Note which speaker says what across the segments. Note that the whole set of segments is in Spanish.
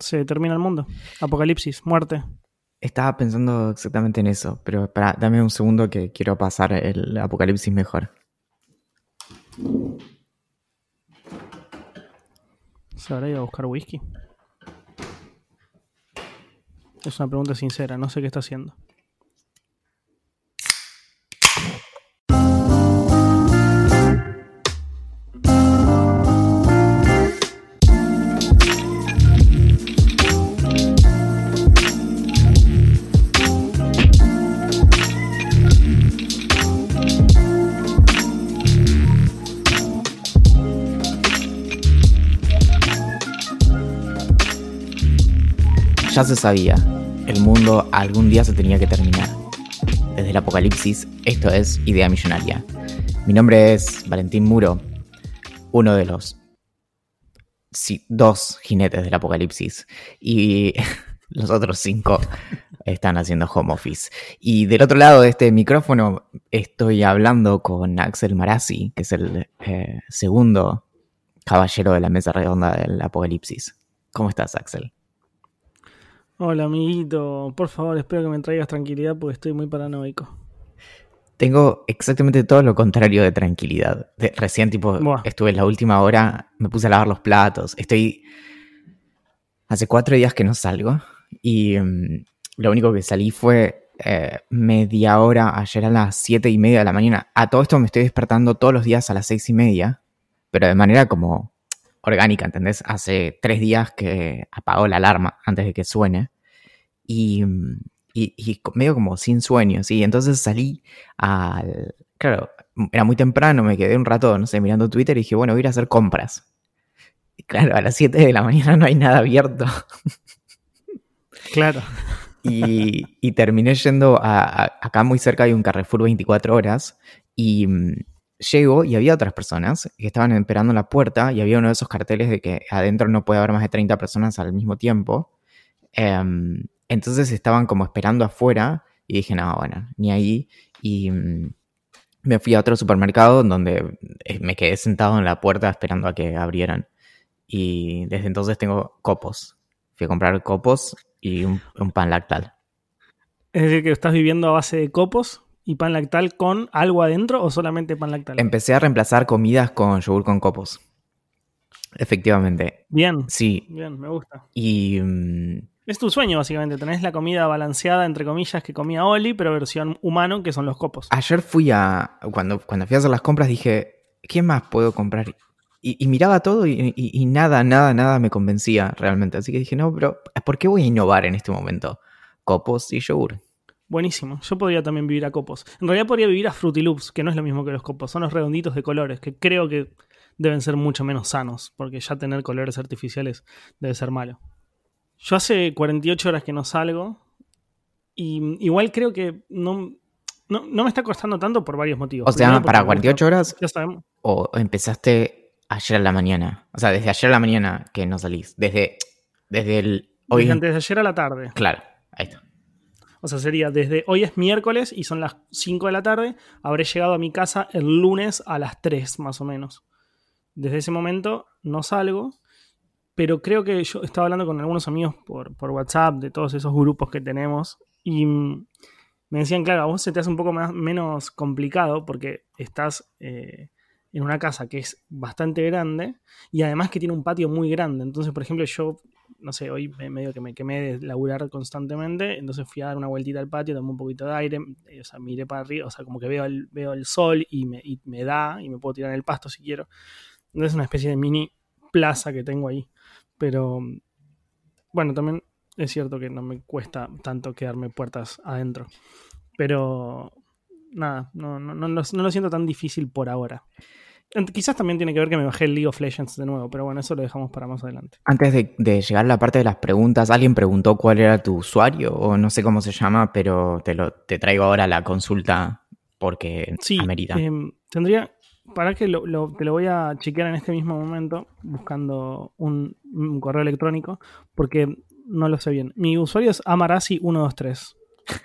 Speaker 1: se termina el mundo. Apocalipsis, muerte.
Speaker 2: Estaba pensando exactamente en eso, pero espera, dame un segundo que quiero pasar el apocalipsis mejor.
Speaker 1: ¿Se habrá ido a buscar whisky? Es una pregunta sincera, no sé qué está haciendo.
Speaker 2: Ya se sabía, el mundo algún día se tenía que terminar. Desde el apocalipsis, esto es Idea Millonaria. Mi nombre es Valentín Muro, uno de los sí, dos jinetes del apocalipsis. Y los otros cinco están haciendo home office. Y del otro lado de este micrófono estoy hablando con Axel Marazzi, que es el eh, segundo caballero de la mesa redonda del apocalipsis. ¿Cómo estás, Axel?
Speaker 1: Hola, amiguito. Por favor, espero que me traigas tranquilidad porque estoy muy paranoico.
Speaker 2: Tengo exactamente todo lo contrario de tranquilidad. De- recién, tipo,
Speaker 1: Buah.
Speaker 2: estuve en la última hora, me puse a lavar los platos. Estoy. Hace cuatro días que no salgo. Y mm, lo único que salí fue eh, media hora ayer a las siete y media de la mañana. A todo esto me estoy despertando todos los días a las seis y media. Pero de manera como orgánica, ¿entendés? Hace tres días que apagó la alarma antes de que suene. Y. y, y medio como sin sueño, ¿sí? Entonces salí al... Claro, era muy temprano, me quedé un rato, no sé, mirando Twitter y dije, bueno, voy a ir a hacer compras. Y claro, a las 7 de la mañana no hay nada abierto.
Speaker 1: Claro.
Speaker 2: Y, y terminé yendo a, a- Acá muy cerca hay un Carrefour 24 horas y llego y había otras personas que estaban esperando en la puerta y había uno de esos carteles de que adentro no puede haber más de 30 personas al mismo tiempo. Em, entonces estaban como esperando afuera y dije, no, bueno, ni ahí. Y mm, me fui a otro supermercado donde eh, me quedé sentado en la puerta esperando a que abrieran. Y desde entonces tengo copos. Fui a comprar copos y un, un pan lactal.
Speaker 1: Es decir, que estás viviendo a base de copos y pan lactal con algo adentro o solamente pan lactal.
Speaker 2: Empecé a reemplazar comidas con yogur con copos. Efectivamente.
Speaker 1: Bien,
Speaker 2: Sí.
Speaker 1: bien, me gusta.
Speaker 2: Y mm,
Speaker 1: Es tu sueño, básicamente. Tenés la comida balanceada, entre comillas, que comía Oli, pero versión humano, que son los copos.
Speaker 2: ayer fui a. Cuando, cuando fui a hacer las compras dije, ¿qué más puedo comprar? Y, y miraba todo y, y- y nada, nada, nada me convencía realmente. Así que dije, no, pero ¿por qué voy a innovar en este momento? Copos y yogur.
Speaker 1: Buenísimo. Yo podría también vivir a copos. En realidad podría vivir a Fruity Loops, que no es lo mismo que los copos. Son los redonditos de colores, que creo que deben ser mucho menos sanos, porque ya tener colores artificiales debe ser malo. Yo hace 48 horas que no salgo y igual creo que no, no, no me está costando tanto por varios motivos.
Speaker 2: O sea,
Speaker 1: Primero,
Speaker 2: para
Speaker 1: me
Speaker 2: 48
Speaker 1: gusta-
Speaker 2: horas
Speaker 1: Ya sabemos.
Speaker 2: o empezaste ayer a la mañana. O sea, desde ayer a la mañana que no salís. Desde, desde el. Hoy.
Speaker 1: Desde antes de ayer a la tarde.
Speaker 2: Claro, ahí está.
Speaker 1: O sea, sería desde hoy es miércoles y son las 5 de la tarde. Habré llegado a mi casa el lunes a las 3 más o menos. Desde ese momento no salgo, pero creo que yo estaba hablando con algunos amigos por, por WhatsApp de todos esos grupos que tenemos y me decían, claro, a vos se te hace un poco más, menos complicado porque estás eh, en una casa que es bastante grande y además que tiene un patio muy grande. Entonces, por ejemplo, yo no sé, hoy me- medio que me quemé de laburar constantemente, entonces fui a dar una vueltita al patio, tomé un poquito de aire, eh, o sea, miré para arriba, o sea, como que veo el, veo el sol y me, y me da y me puedo tirar en el pasto si quiero. Entonces es una especie de mini plaza que tengo ahí. Pero bueno, también es cierto que no me cuesta tanto quedarme puertas adentro. Pero nada, no, no, no, no lo siento tan difícil por ahora. Quizás también tiene que ver que me bajé el League of Legends de nuevo, pero bueno, eso lo dejamos para más adelante.
Speaker 2: Antes de, llegar a la parte de las preguntas, ¿alguien preguntó cuál era tu usuario? O no sé cómo se llama, pero te, lo, te traigo ahora la consulta porque
Speaker 1: sí, amerita. Em, tendría, para que lo, te lo voy a chequear en este mismo momento, buscando un, correo electrónico, porque no lo sé bien. Mi usuario es Amarasi123,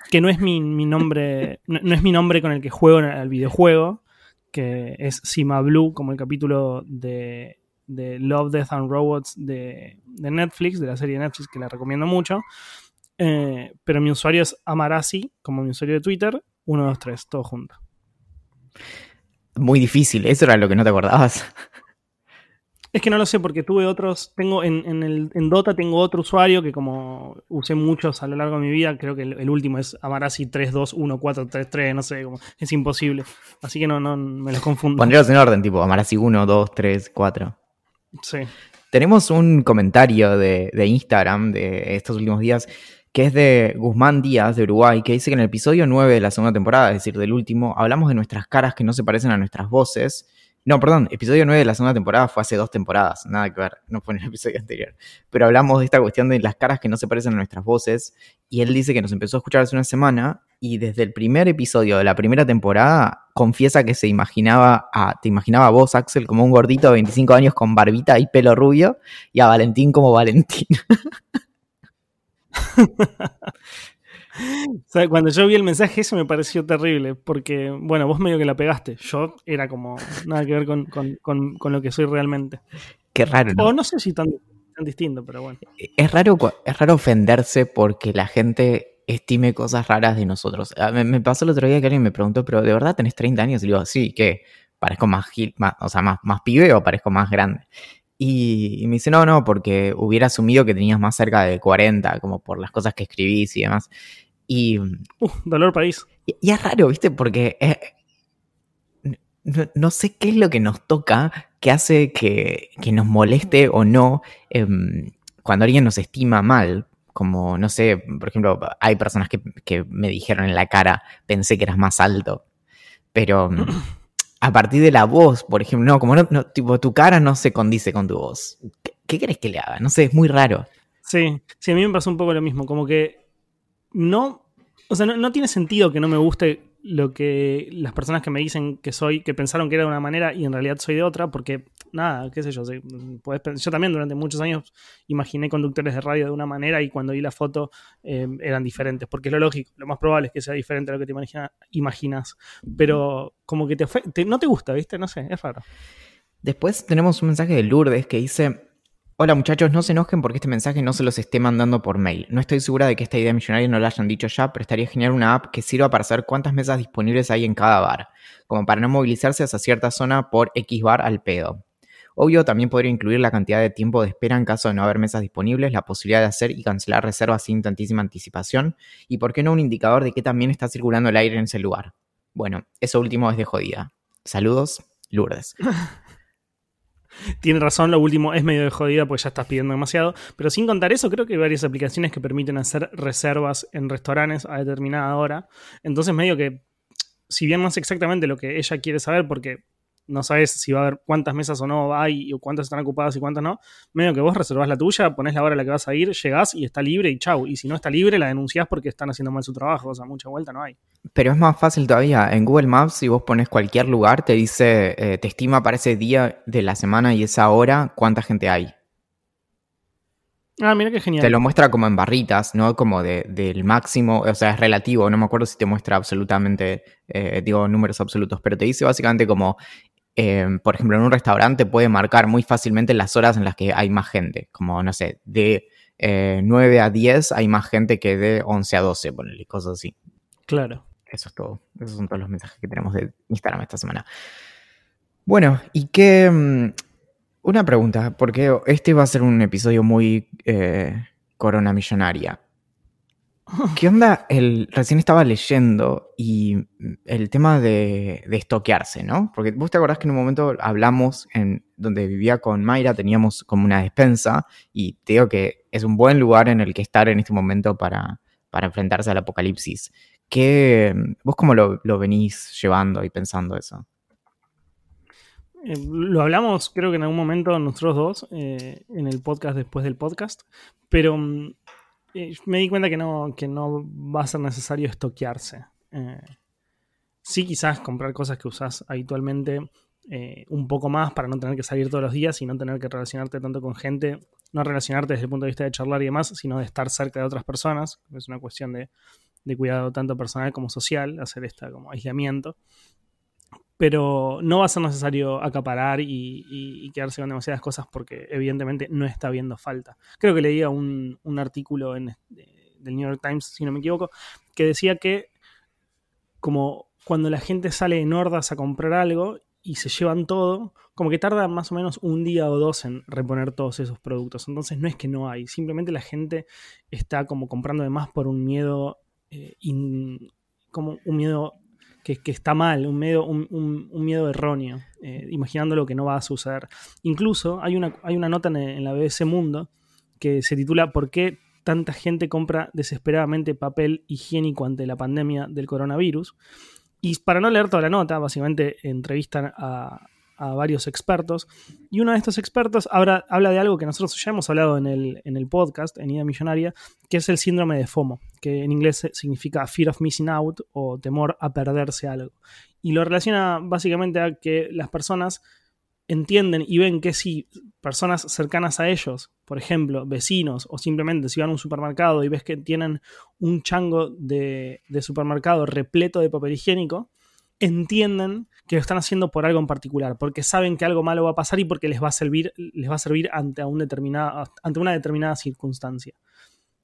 Speaker 1: que no es mi, nombre, no, es mi nombre con el que juego en el videojuego que es Sima Blue, como el capítulo de, Love, Death and Robots de, Netflix, de la serie de Netflix, que la recomiendo mucho. Eh, pero mi usuario es Amarasi, como mi usuario de Twitter, 123, todo junto.
Speaker 2: Muy difícil, eso era lo que no te acordabas.
Speaker 1: Es que no lo sé porque tuve otros, tengo en, el, en Dota tengo otro usuario que como usé muchos a lo largo de mi vida, creo que el, último es Amarasi 321433, no sé, como, es imposible. Así que no, no me los confundo.
Speaker 2: Pondríamos en orden, tipo Amarasi 1, 2, 3, 4.
Speaker 1: Sí.
Speaker 2: Tenemos un comentario de, de Instagram de estos últimos días que es de Guzmán Díaz de Uruguay, que dice que en el episodio 9 de la segunda temporada, es decir, del último, hablamos de nuestras caras que no se parecen a nuestras voces no, perdón, episodio 9 de la segunda temporada fue hace dos temporadas, nada que ver, no fue en el episodio anterior. Pero hablamos de esta cuestión de las caras que no se parecen a nuestras voces, y él dice que nos empezó a escuchar hace una semana, y desde el primer episodio de la primera temporada confiesa que se imaginaba a, te imaginaba a vos, Axel, como un gordito de 25 años con barbita y pelo rubio, y a Valentín como Valentín.
Speaker 1: cuando yo vi el mensaje eso me pareció terrible, porque, bueno, vos medio que la pegaste. Yo era como nada que ver con, lo que soy realmente.
Speaker 2: Qué raro. ¿no?
Speaker 1: O no sé si tan, tan distinto, pero bueno.
Speaker 2: Es raro, es raro ofenderse porque la gente estime cosas raras de nosotros. Ah, me, pasó el otro día que alguien me preguntó, pero ¿de verdad tenés 30 años? Y le digo, sí, ¿qué? ¿Parezco más, más o sea, más, más pibe o parezco más grande? Y, me dice, no, no, porque hubiera asumido que tenías más cerca de 40, como por las cosas que escribís y demás. Y.
Speaker 1: dolor país.
Speaker 2: Y, y, es raro, ¿viste? Porque. Eh, no, sé qué es lo que nos toca que hace que, nos moleste o no em, cuando alguien nos estima mal. Como, no sé, por ejemplo, hay personas que, que me dijeron en la cara, pensé que eras más alto. Pero. a partir de la voz, por ejemplo, no, como no, tipo, tu cara no se condice con tu voz. ¿Qué, ¿Qué, querés que le haga? No sé, es muy raro.
Speaker 1: Sí, sí, a mí me pasó un poco lo mismo, como que no, o sea, no, tiene sentido que no me guste lo que las personas que me dicen que soy, que pensaron que era de una manera y en realidad soy de otra, porque nada, qué sé yo, yo también durante muchos años imaginé conductores de radio de una manera y cuando vi la foto eh, eran diferentes, porque es lo lógico, lo más probable es que sea diferente a lo que te imaginas, pero como que te, no te gusta, ¿viste? No sé, es raro.
Speaker 2: Después tenemos un mensaje de Lourdes que dice, Hola muchachos, no se enojen porque este mensaje no se los esté mandando por mail. No estoy segura de que esta idea millonaria no la hayan dicho ya, pero estaría genial una app que sirva para saber cuántas mesas disponibles hay en cada bar, como para no movilizarse hacia cierta zona por X bar al pedo. Obvio, también podría incluir la cantidad de tiempo de espera en caso de no haber mesas disponibles, la posibilidad de hacer y cancelar reservas sin tantísima anticipación, y por qué no un indicador de que también está circulando el aire en ese lugar. Bueno, eso último es de jodida. Saludos, Lourdes.
Speaker 1: Tiene razón, lo último es medio de jodida porque ya estás pidiendo demasiado. Pero sin contar eso, creo que hay varias aplicaciones que permiten hacer reservas en restaurantes a determinada hora. Entonces, medio que, si bien no es exactamente lo que ella quiere saber, porque no sabes si va a haber cuántas mesas o no hay, o cuántas están ocupadas y cuántas no. Medio que vos reservás la tuya, pones la hora a la que vas a ir, llegás y está libre y chau. Y si no está libre, la denunciás porque están haciendo mal su trabajo. O sea, mucha vuelta no hay.
Speaker 2: Pero es más fácil todavía. En Google Maps, si vos pones cualquier lugar, te dice, eh, te estima para ese día de la semana y esa hora cuánta gente hay.
Speaker 1: Ah, mira qué genial.
Speaker 2: Te lo muestra como en barritas, ¿no? Como de, del máximo, o sea, es relativo, no me acuerdo si te muestra absolutamente, eh, digo, números absolutos, pero te dice básicamente como Em, por ejemplo, en un restaurante puede marcar muy fácilmente las horas en las que hay más gente. Como, no sé, de 9 eh, a 10 hay más gente que de 11 a 12, ponerle cosas así.
Speaker 1: Claro.
Speaker 2: Eso es todo. Esos son todos los mensajes que tenemos de Instagram esta semana. Bueno, y qué... Mm, una pregunta, porque este va a ser un episodio muy eh, corona millonaria. ¿Qué onda? El, recién estaba leyendo y el tema de, estoquearse, ¿no? Porque vos te acordás que en un momento hablamos en donde vivía con Mayra, teníamos como una despensa y te digo que es un buen lugar en el que estar en este momento para, para enfrentarse al apocalipsis. ¿Qué, ¿Vos cómo lo, venís llevando y pensando eso?
Speaker 1: Eh, lo hablamos, creo que en algún momento nosotros dos, eh, en el podcast después del podcast, pero mm, eh, me di cuenta que no, que no va a ser necesario estoquearse. sí, quizás comprar cosas que usas habitualmente un poco más para no tener que salir todos los días y no tener que relacionarte tanto con gente, no relacionarte desde el punto de vista de charlar y demás, sino de estar cerca de otras personas. Es una cuestión de, de cuidado tanto personal como social, hacer este como aislamiento pero no va a ser necesario acaparar y, quedarse con demasiadas cosas porque evidentemente no está habiendo falta. Creo que leía un, artículo en, del New York Times, si no me equivoco, que decía que como cuando la gente sale en hordas a comprar algo y se llevan todo, como que tarda más o menos un día o dos en reponer todos esos productos. Entonces no es que no hay, simplemente la gente está como comprando de más por un miedo, eh, como un miedo que, está mal, un miedo, un, miedo erróneo, eh, imaginando lo que no va a suceder. Incluso hay una, hay una nota en, la BBC Mundo que se titula ¿Por qué tanta gente compra desesperadamente papel higiénico ante la pandemia del coronavirus? Y para no leer toda la nota, básicamente entrevistan a, a varios expertos. Y uno de estos expertos habla, habla de algo que nosotros ya hemos hablado en el, en el podcast, en Ida Millonaria, que es el síndrome de FOMO, que en inglés significa Fear of Missing Out o temor a perderse algo. Y lo relaciona básicamente a que las personas entienden y ven que si personas cercanas a ellos, por ejemplo, vecinos o simplemente si van a un supermercado y ves que tienen un chango de, de supermercado repleto de papel higiénico, entienden que lo están haciendo por algo en particular, porque saben que algo malo va a pasar y porque les va a servir, les va a servir ante, ante una determinada circunstancia.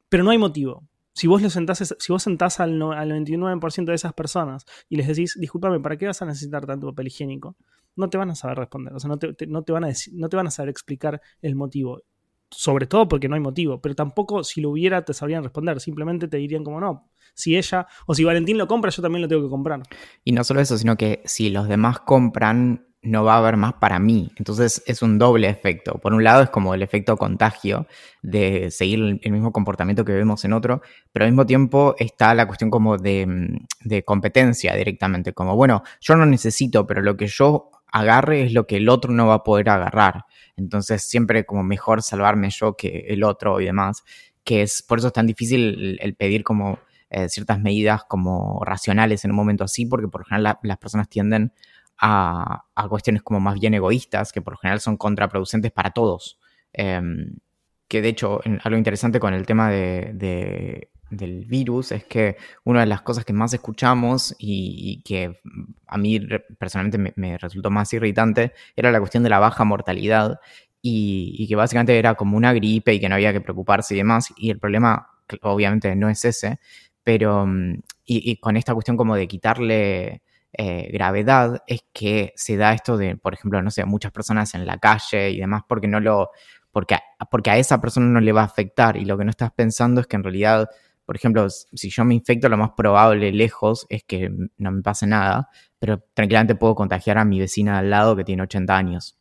Speaker 1: Pero no hay motivo. Si vos, lo sentás, si vos sentás al, al 99% de esas personas y les decís, discúlpame, ¿para qué vas a necesitar tanto papel higiénico? No te van a saber responder, o sea, no te, no te van, a no te van a saber explicar el motivo sobre todo porque no hay motivo, pero tampoco si lo hubiera te sabrían responder, simplemente te dirían como no, si ella o si Valentín lo compra, yo también lo tengo que comprar.
Speaker 2: Y no solo eso, sino que si los demás compran, no va a haber más para mí. Entonces es un doble efecto. Por un lado es como el efecto contagio de seguir el mismo comportamiento que vemos en otro, pero al mismo tiempo está la cuestión como de, de competencia directamente, como bueno, yo no necesito, pero lo que yo agarre es lo que el otro no va a poder agarrar. Entonces siempre como mejor salvarme yo que el otro y demás, que es por eso es tan difícil el, pedir como eh, ciertas medidas como racionales en un momento así, porque por lo general las personas tienden a, cuestiones como más bien egoístas, que por lo general son contraproducentes para todos. Em, que de hecho, algo interesante con el tema de del virus es que una de las cosas que más escuchamos y, que a mí personalmente me, resultó más irritante era la cuestión de la baja mortalidad y, que básicamente era como una gripe y que no había que preocuparse y demás. Y el problema obviamente no es ese, pero mm, y, con esta cuestión como de quitarle eh, gravedad es que se da esto de, por ejemplo, no sé, muchas personas en la calle y demás porque no lo... Porque, porque a esa persona no le va a afectar y lo que no estás pensando es que en realidad por ejemplo, si yo me infecto, lo más probable lejos es que no me pase nada, pero tranquilamente puedo contagiar a mi vecina al lado que tiene 80 años.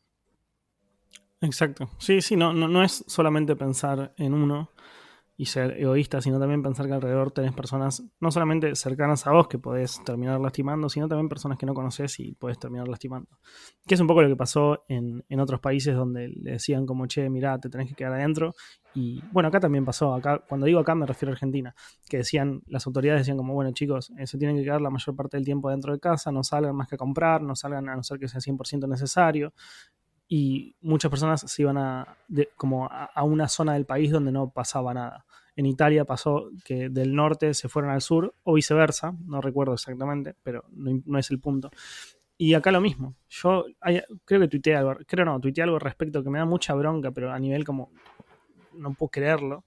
Speaker 1: Exacto. Sí, sí, no, no, no es solamente pensar en uno, y ser egoísta, sino también pensar que alrededor tenés personas no solamente cercanas a vos que podés terminar lastimando, sino también personas que no conoces y podés terminar lastimando. Que es un poco lo que pasó en, otros países donde le decían como, che, mirá, te tenés que quedar adentro. Y bueno, acá también pasó, acá, cuando digo acá me refiero a Argentina, que decían, las autoridades decían como, bueno chicos, eh, se tienen que quedar la mayor parte del tiempo dentro de casa, no salgan más que a comprar, no salgan a no ser que sea 100% necesario y muchas personas se iban a, como a, una zona del país donde no pasaba nada. En Italia pasó que del norte se fueron al sur o viceversa, no recuerdo exactamente, pero no, es el punto. Y acá lo mismo. Yo creo que tuiteé algo, creo no, tuiteé algo respecto que me da mucha bronca, pero a nivel como no puedo creerlo,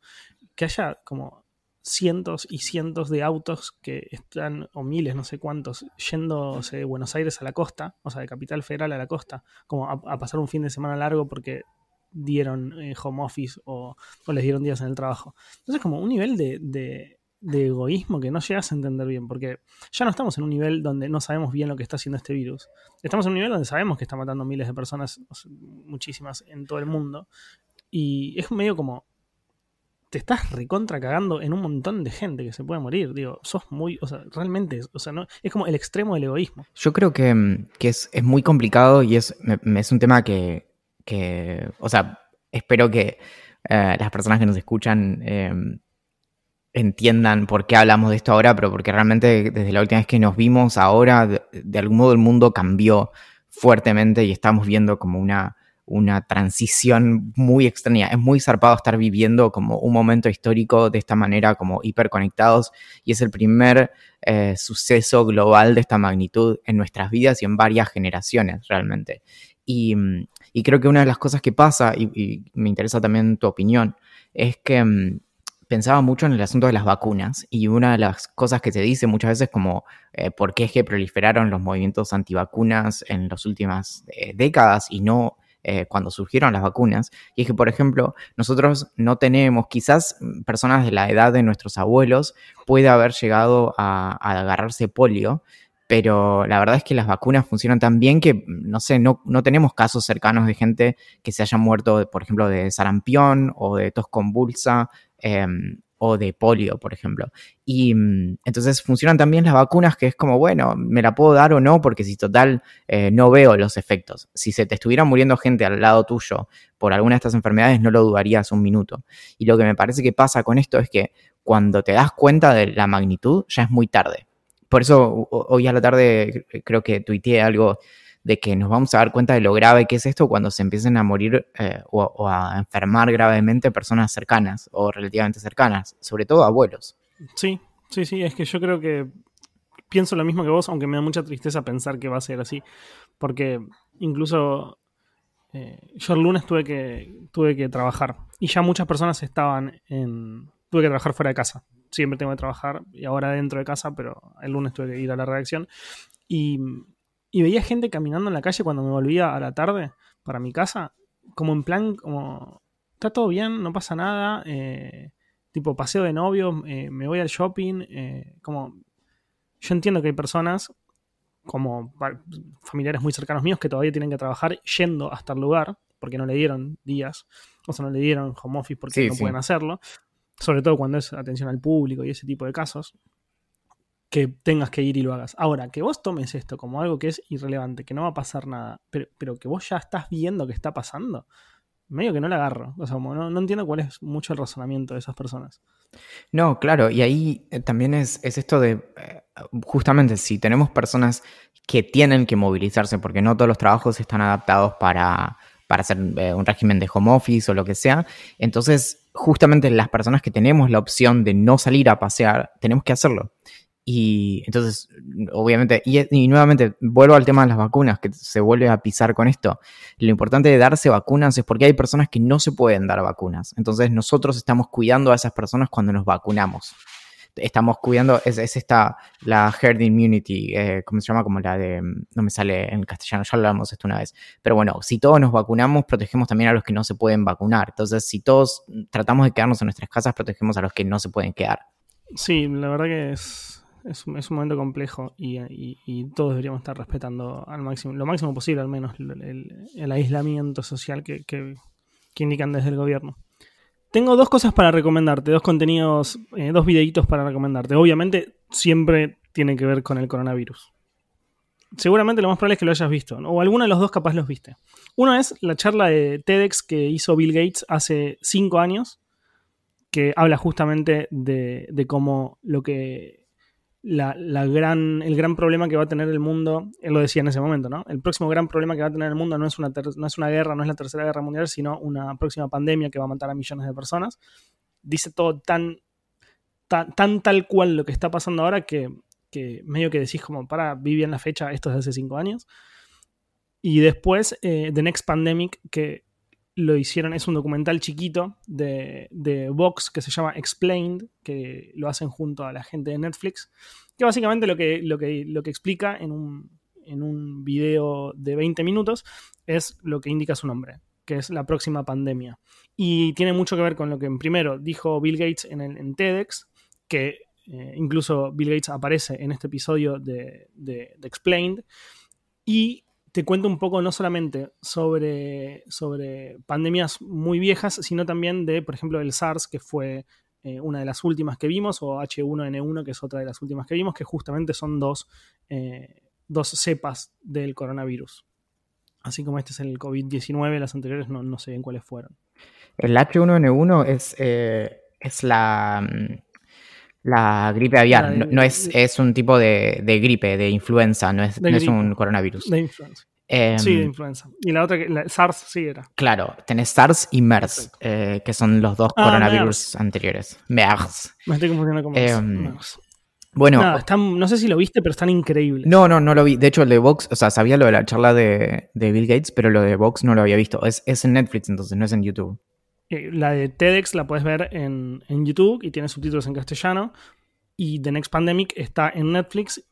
Speaker 1: que haya como cientos y cientos de autos que están, o miles, no sé cuántos, yéndose de Buenos Aires a la costa, o sea, de Capital Federal a la costa, como a, pasar un fin de semana largo porque dieron eh, home office o, les dieron días en el trabajo. Entonces, como un nivel de, de, egoísmo que no llegas a entender bien, porque ya no estamos en un nivel donde no sabemos bien lo que está haciendo este virus. Estamos en un nivel donde sabemos que está matando miles de personas, muchísimas en todo el mundo, y es medio como te estás recontra cagando en un montón de gente que se puede morir. Digo, sos muy, o sea, realmente, o sea, no, es como el extremo del egoísmo.
Speaker 2: Yo creo que, mm, es, muy complicado y es, es un tema que, o sea, espero que eh, las personas que nos escuchan em, entiendan por qué hablamos de esto ahora, pero porque realmente desde la última vez que nos vimos ahora, de algún modo el mundo cambió fuertemente y estamos viendo como una una transición muy extraña. Es muy zarpado estar viviendo como un momento histórico de esta manera, como hiperconectados, y es el primer eh, suceso global de esta magnitud en nuestras vidas y en varias generaciones realmente. Y, mm, creo que una de las cosas que pasa, y, me interesa también tu opinión, es que mm, pensaba mucho en el asunto de las vacunas y una de las cosas que se dice muchas veces como eh, por qué es que proliferaron los movimientos antivacunas en las últimas eh, décadas y no eh, cuando surgieron las vacunas. Y es que, por ejemplo, nosotros no tenemos, quizás personas de la edad de nuestros abuelos puede haber llegado a, agarrarse polio, pero la verdad es que las vacunas funcionan tan bien que, no sé, no, no, tenemos casos cercanos de gente que se haya muerto, por ejemplo, de sarampión o de tos convulsa. Em, o de polio, por ejemplo. Y mm, entonces funcionan también las vacunas, que es como, bueno, me la puedo dar o no, porque si total eh, no veo los efectos. Si se te estuviera muriendo gente al lado tuyo por alguna de estas enfermedades, no lo dudarías un minuto. Y lo que me parece que pasa con esto es que cuando te das cuenta de la magnitud, ya es muy tarde. Por eso hoy a la tarde creo que tuiteé algo de que nos vamos a dar cuenta de lo grave que es esto cuando se empiecen a morir eh, o, a enfermar gravemente personas cercanas o relativamente cercanas, sobre todo abuelos.
Speaker 1: Sí, sí, sí, es que yo creo que pienso lo mismo que vos, aunque me da mucha tristeza pensar que va a ser así, porque incluso eh, yo el lunes tuve que, tuve que trabajar y ya muchas personas estaban en... Tuve que trabajar fuera de casa. Siempre tengo que trabajar y ahora dentro de casa, pero el lunes tuve que ir a la redacción. Y y veía gente caminando en la calle cuando me volvía a la tarde para mi casa, como en plan, como, está todo bien, no pasa nada, eh, tipo paseo de novio, eh, me voy al shopping, eh, como, yo entiendo que hay personas, como familiares muy cercanos míos, que todavía tienen que trabajar yendo hasta el lugar, porque no le dieron días, o sea, no le dieron home office porque no pueden hacerlo, sobre todo cuando es atención al público y ese tipo de casos que tengas que ir y lo hagas. Ahora, que vos tomes esto como algo que es irrelevante, que no va a pasar nada, pero, pero que vos ya estás viendo que está pasando, medio que no le agarro. O sea, no, entiendo cuál es mucho el razonamiento de esas personas.
Speaker 2: No, claro, y ahí eh, también es, esto de, eh, justamente, si tenemos personas que tienen que movilizarse, porque no todos los trabajos están adaptados para, para hacer eh, un régimen de home office o lo que sea, entonces justamente las personas que tenemos la opción de no salir a pasear, tenemos que hacerlo. Y entonces, obviamente, y, nuevamente vuelvo al tema de las vacunas, que se vuelve a pisar con esto. Lo importante de darse vacunas es porque hay personas que no se pueden dar vacunas. Entonces nosotros estamos cuidando a esas personas cuando nos vacunamos. Estamos cuidando, es, esta, la herd immunity, eh, ¿cómo se llama? Como la de, no me sale en castellano, ya hablamos esto una vez. Pero bueno, si todos nos vacunamos, protegemos también a los que no se pueden vacunar. Entonces, si todos tratamos de quedarnos en nuestras casas, protegemos a los que no se pueden quedar.
Speaker 1: Sí, la verdad que es, es, un momento complejo y, todos deberíamos estar respetando al máximo, lo máximo posible al menos el, aislamiento social que, indican desde el gobierno. Tengo dos cosas para recomendarte, dos contenidos, eh, dos videitos para recomendarte. Obviamente siempre tiene que ver con el coronavirus. Seguramente lo más probable es que lo hayas visto, o alguno de los dos capaz los viste. Uno es la charla de TEDx que hizo Bill Gates hace cinco años, que habla justamente de, de cómo lo que la, gran, el gran problema que va a tener el mundo, él lo decía en ese momento, ¿no? El próximo gran problema que va a tener el mundo no es una, no es una guerra, no es la tercera guerra mundial, sino una próxima pandemia que va a matar a millones de personas. Dice todo tan, tan, tal cual lo que está pasando ahora que, medio que decís como, para, vi en la fecha, esto es de hace cinco años. Y después, eh, The Next Pandemic, que lo hicieron, es un documental chiquito de, de, Vox que se llama Explained, que lo hacen junto a la gente de Netflix, que básicamente lo que, lo que, lo que explica en un, en un video de 20 minutos es lo que indica su nombre, que es la próxima pandemia. Y tiene mucho que ver con lo que primero dijo Bill Gates en, el, en TEDx, que eh, incluso Bill Gates aparece en este episodio de, de, de Explained, y te cuento un poco no solamente sobre, sobre pandemias muy viejas, sino también de, por ejemplo, el SARS, que fue eh, una de las últimas que vimos, o H1N1, que es otra de las últimas que vimos, que justamente son dos, eh, dos cepas del coronavirus. Así como este es el COVID-19, las anteriores no, no sé en cuáles fueron.
Speaker 2: El H1N1 es, eh, es la, mm, la gripe aviar. no, es, es un tipo de, gripe, de influenza, no es, no es un coronavirus.
Speaker 1: De influenza. Em, sí, de influenza. Y la otra, la SARS, sí era.
Speaker 2: Claro, tenés SARS y MERS, eh, que son los dos ah, coronavirus anteriores. MERS.
Speaker 1: Me estoy confundiendo con em, MERS.
Speaker 2: Bueno,
Speaker 1: no sé si lo viste, pero están increíbles.
Speaker 2: No, no, no lo vi. De hecho, el de Vox, o sea, sabía lo de la charla de, Bill Gates, pero lo de Vox no lo había visto. Es, es en Netflix, entonces, no es en YouTube.
Speaker 1: Eh, la de TEDx la puedes ver en, YouTube y tiene subtítulos en castellano. Y The Next Pandemic está en Netflix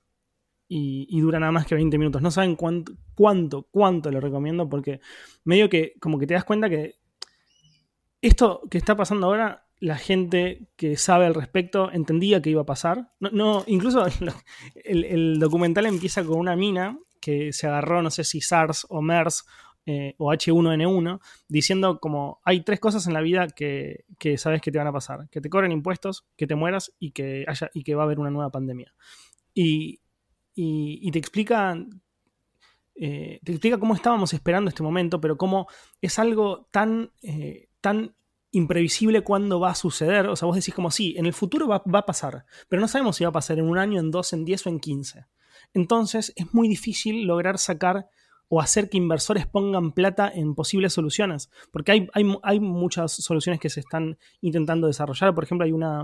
Speaker 1: y, dura nada más que 20 minutos. No saben cuánto, cuánto, cuánto lo recomiendo porque medio que como que te das cuenta que esto que está pasando ahora, la gente que sabe al respecto entendía que iba a pasar. No, incluso el, el documental empieza con una mina que se agarró, no sé si SARS o MERS eh, o H1N1, diciendo como hay tres cosas en la vida que, sabes que te van a pasar, que te cobren impuestos, que te mueras y que, haya, y que va a haber una nueva pandemia. Y, te explica... Eh, te explica cómo estábamos esperando este momento, pero cómo es algo tan, eh, tan imprevisible cuándo va a suceder. O sea, vos decís como, sí, en el futuro va, va, a pasar, pero no sabemos si va a pasar en un año, en dos, en diez o en quince. Entonces es muy difícil lograr sacar o hacer que inversores pongan plata en posibles soluciones. Porque hay, hay, muchas soluciones que se están intentando desarrollar. Por ejemplo, hay una,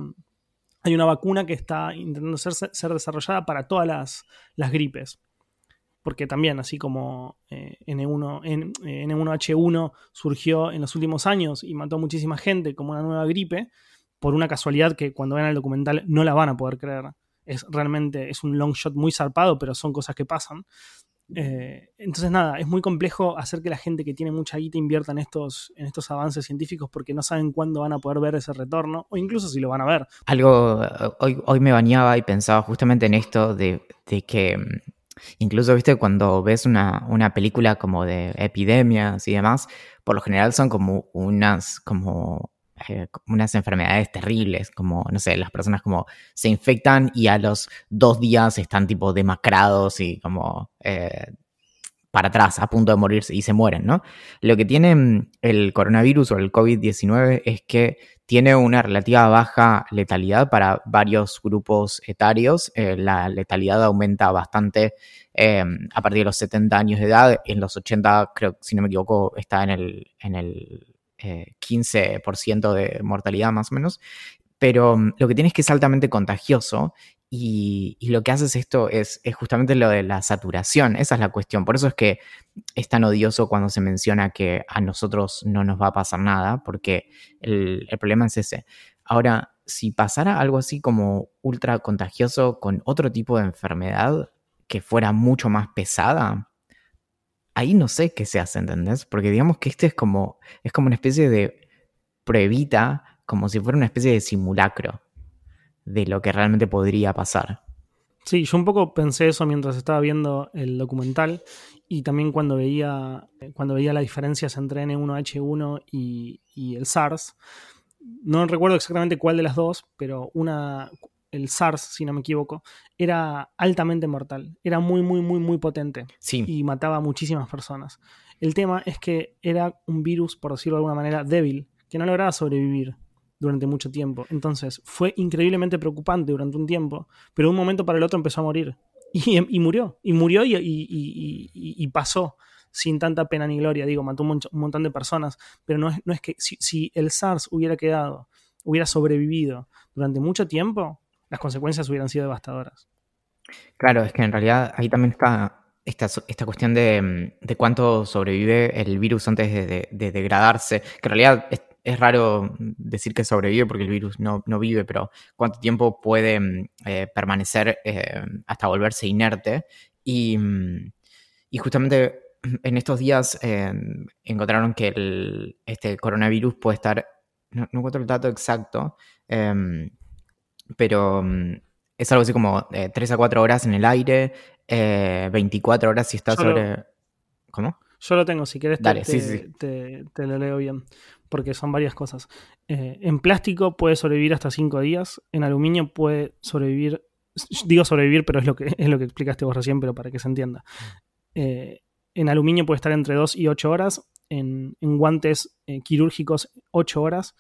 Speaker 1: hay una vacuna que está intentando ser, ser desarrollada para todas las, las, gripes. Porque también, así como eh, N1, N1H1 surgió en los últimos años y mató a muchísima gente como una nueva gripe, por una casualidad que cuando vean el documental no la van a poder creer. Es realmente, es un long shot muy zarpado, pero son cosas que pasan. Eh, entonces, nada, es muy complejo hacer que la gente que tiene mucha guita invierta en estos, en estos avances científicos porque no saben cuándo van a poder ver ese retorno o incluso si lo van a ver.
Speaker 2: Algo, hoy, hoy me bañaba y pensaba justamente en esto de, que mm, incluso, viste, cuando ves una, una película como de epidemias y demás, por lo general son como unas, como eh, unas enfermedades terribles, como, no sé, las personas como se infectan y a los dos días están tipo demacrados y como eh, para atrás, a punto de morirse y se mueren, ¿no? Lo que tiene mm, el coronavirus o el COVID-19 es que tiene una relativa baja letalidad para varios grupos etarios. Eh, la letalidad aumenta bastante a partir de los 70 años de edad. En los 80, creo, si no me equivoco, está en el, en el 15% eh, de mortalidad más o menos. Pero mm, lo que tiene es que es altamente contagioso y, lo que hace esto es, justamente lo de la saturación. Esa es la cuestión. Por eso es que es tan odioso cuando se menciona que a nosotros no nos va a pasar nada, porque el, el problema es ese. Ahora, si pasara algo así como ultra contagioso con otro tipo de enfermedad que fuera mucho más pesada, ahí no sé qué se hace, ¿entendés? Porque digamos que este es como, es como una especie de pruebita, como si fuera una especie de simulacro de lo que realmente podría pasar.
Speaker 1: Sí, yo un poco pensé eso mientras estaba viendo el documental y también cuando veía, cuando veía las diferencias entre N1H1 y, y el SARS. No recuerdo exactamente cuál de las dos, pero una, el SARS, si no me equivoco, era altamente mortal. Era muy, muy, muy, muy potente.
Speaker 2: Sí.
Speaker 1: Y mataba a muchísimas personas. El tema es que era un virus, por decirlo de alguna manera, débil, que no lograba sobrevivir durante mucho tiempo. Entonces fue increíblemente preocupante durante un tiempo, pero de un momento para el otro empezó a morir. Y, murió, y murió y, pasó sin tanta pena ni gloria. Digo, mató un, montón de personas, pero no es, no es que si, si el SARS hubiera quedado, hubiera sobrevivido durante mucho tiempo, las consecuencias hubieran sido devastadoras.
Speaker 2: Claro, es que en realidad ahí también está esta, esta cuestión de, cuánto sobrevive el virus antes de, degradarse, que en realidad es, raro decir que sobrevive porque el virus no, vive, pero cuánto tiempo puede eh, permanecer eh, hasta volverse inerte. Y, justamente en estos días eh, encontraron que el, este coronavirus puede estar, no, no encuentro el dato exacto, pero mm, es algo así como 3 eh, a 4 horas en el aire, 24 eh, horas si está sobre... ¿Cómo?
Speaker 1: Yo lo tengo, si querés te,
Speaker 2: Dale,
Speaker 1: te,
Speaker 2: sí, sí.
Speaker 1: te- te lo leo bien, porque son varias cosas. Eh, en plástico puede sobrevivir hasta 5 días, en aluminio puede sobrevivir, digo sobrevivir, pero es lo que, es lo que explicaste vos recién, pero para que se entienda. Eh, en aluminio puede estar entre 2 y 8 horas, en, en guantes eh, quirúrgicos 8 horas,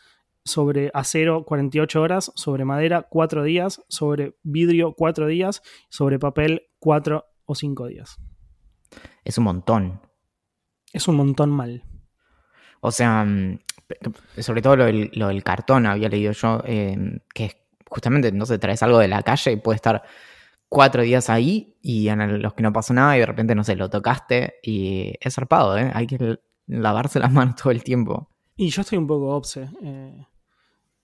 Speaker 1: sobre acero 48 horas, sobre madera 4 días, sobre vidrio 4 días, sobre papel 4 o 5 días.
Speaker 2: Es un montón.
Speaker 1: Es un montón mal.
Speaker 2: O sea, mm, sobre todo lo del, lo del cartón, había leído yo, eh, que es justamente, no sé, traes algo de la calle y puede estar cuatro días ahí y en los que no pasó nada y de repente, no sé, lo tocaste y es zarpado, ¿eh? Hay que lavarse las manos todo el tiempo.
Speaker 1: Y yo estoy un poco obse. eh,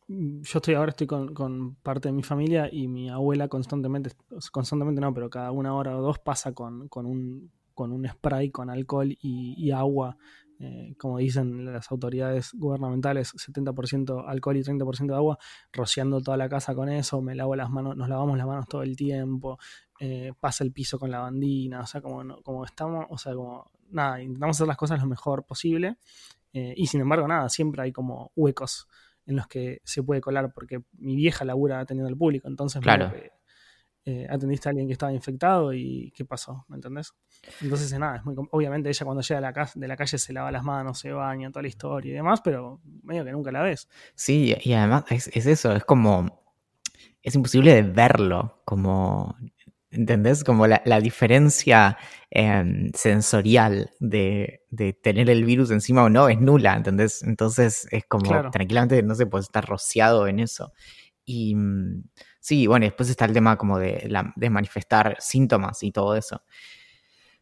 Speaker 1: yo estoy ahora estoy con, parte de mi familia y mi abuela constantemente, constantemente no, pero cada una hora o dos pasa con, con un, con un spray con alcohol y, agua. eh, como dicen las autoridades gubernamentales, 70% alcohol y 30% de agua, rociando toda la casa con eso, me lavo las manos, nos lavamos las manos todo el tiempo, eh, pasa el piso con lavandina, o sea, como, como estamos, o sea, como, nada, intentamos hacer las cosas lo mejor posible. Eh, y sin embargo, nada, siempre hay como huecos en los que se puede colar, porque mi vieja labura atendiendo al público, entonces
Speaker 2: Claro.
Speaker 1: eh, atendiste a alguien que estaba infectado y ¿qué pasó? ¿Me entendés? Entonces, nada, es muy obviamente ella cuando llega a la casa, de la calle se lava las manos, se baña, toda la historia y demás, pero medio que nunca la ves.
Speaker 2: Sí, y además es, es eso, es como, es imposible de verlo, como, ¿entendés? Como la, la diferencia em, sensorial de, de tener el virus encima o no es nula, ¿entendés? Entonces es como,
Speaker 1: Claro.
Speaker 2: tranquilamente, no sé, puedes estar rociado en eso. Y mm, sí, bueno, después está el tema como de, la- de manifestar síntomas y todo eso.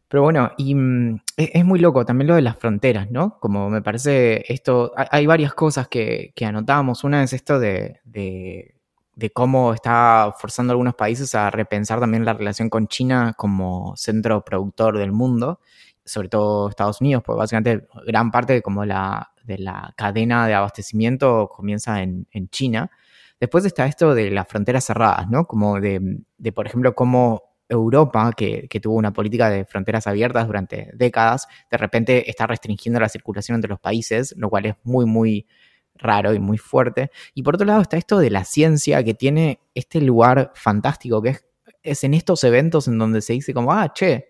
Speaker 2: Pero bueno, y mm, es, es muy loco también lo de las fronteras, ¿no? Como me parece esto, hay, hay varias cosas que, que anotamos. Una es esto de, de, de cómo está forzando a algunos países a repensar también la relación con China como centro productor del mundo, sobre todo Estados Unidos, porque básicamente gran parte de, como la, de la cadena de abastecimiento comienza en, en China. Después está esto de las fronteras cerradas, ¿no? Como de, de por ejemplo, cómo Europa, que, que, tuvo una política de fronteras abiertas durante décadas, de repente está restringiendo la circulación entre los países, lo cual es muy, muy raro y muy fuerte. Y por otro lado está esto de la ciencia, que tiene este lugar fantástico, que es, es en estos eventos en donde se dice como, ah, che,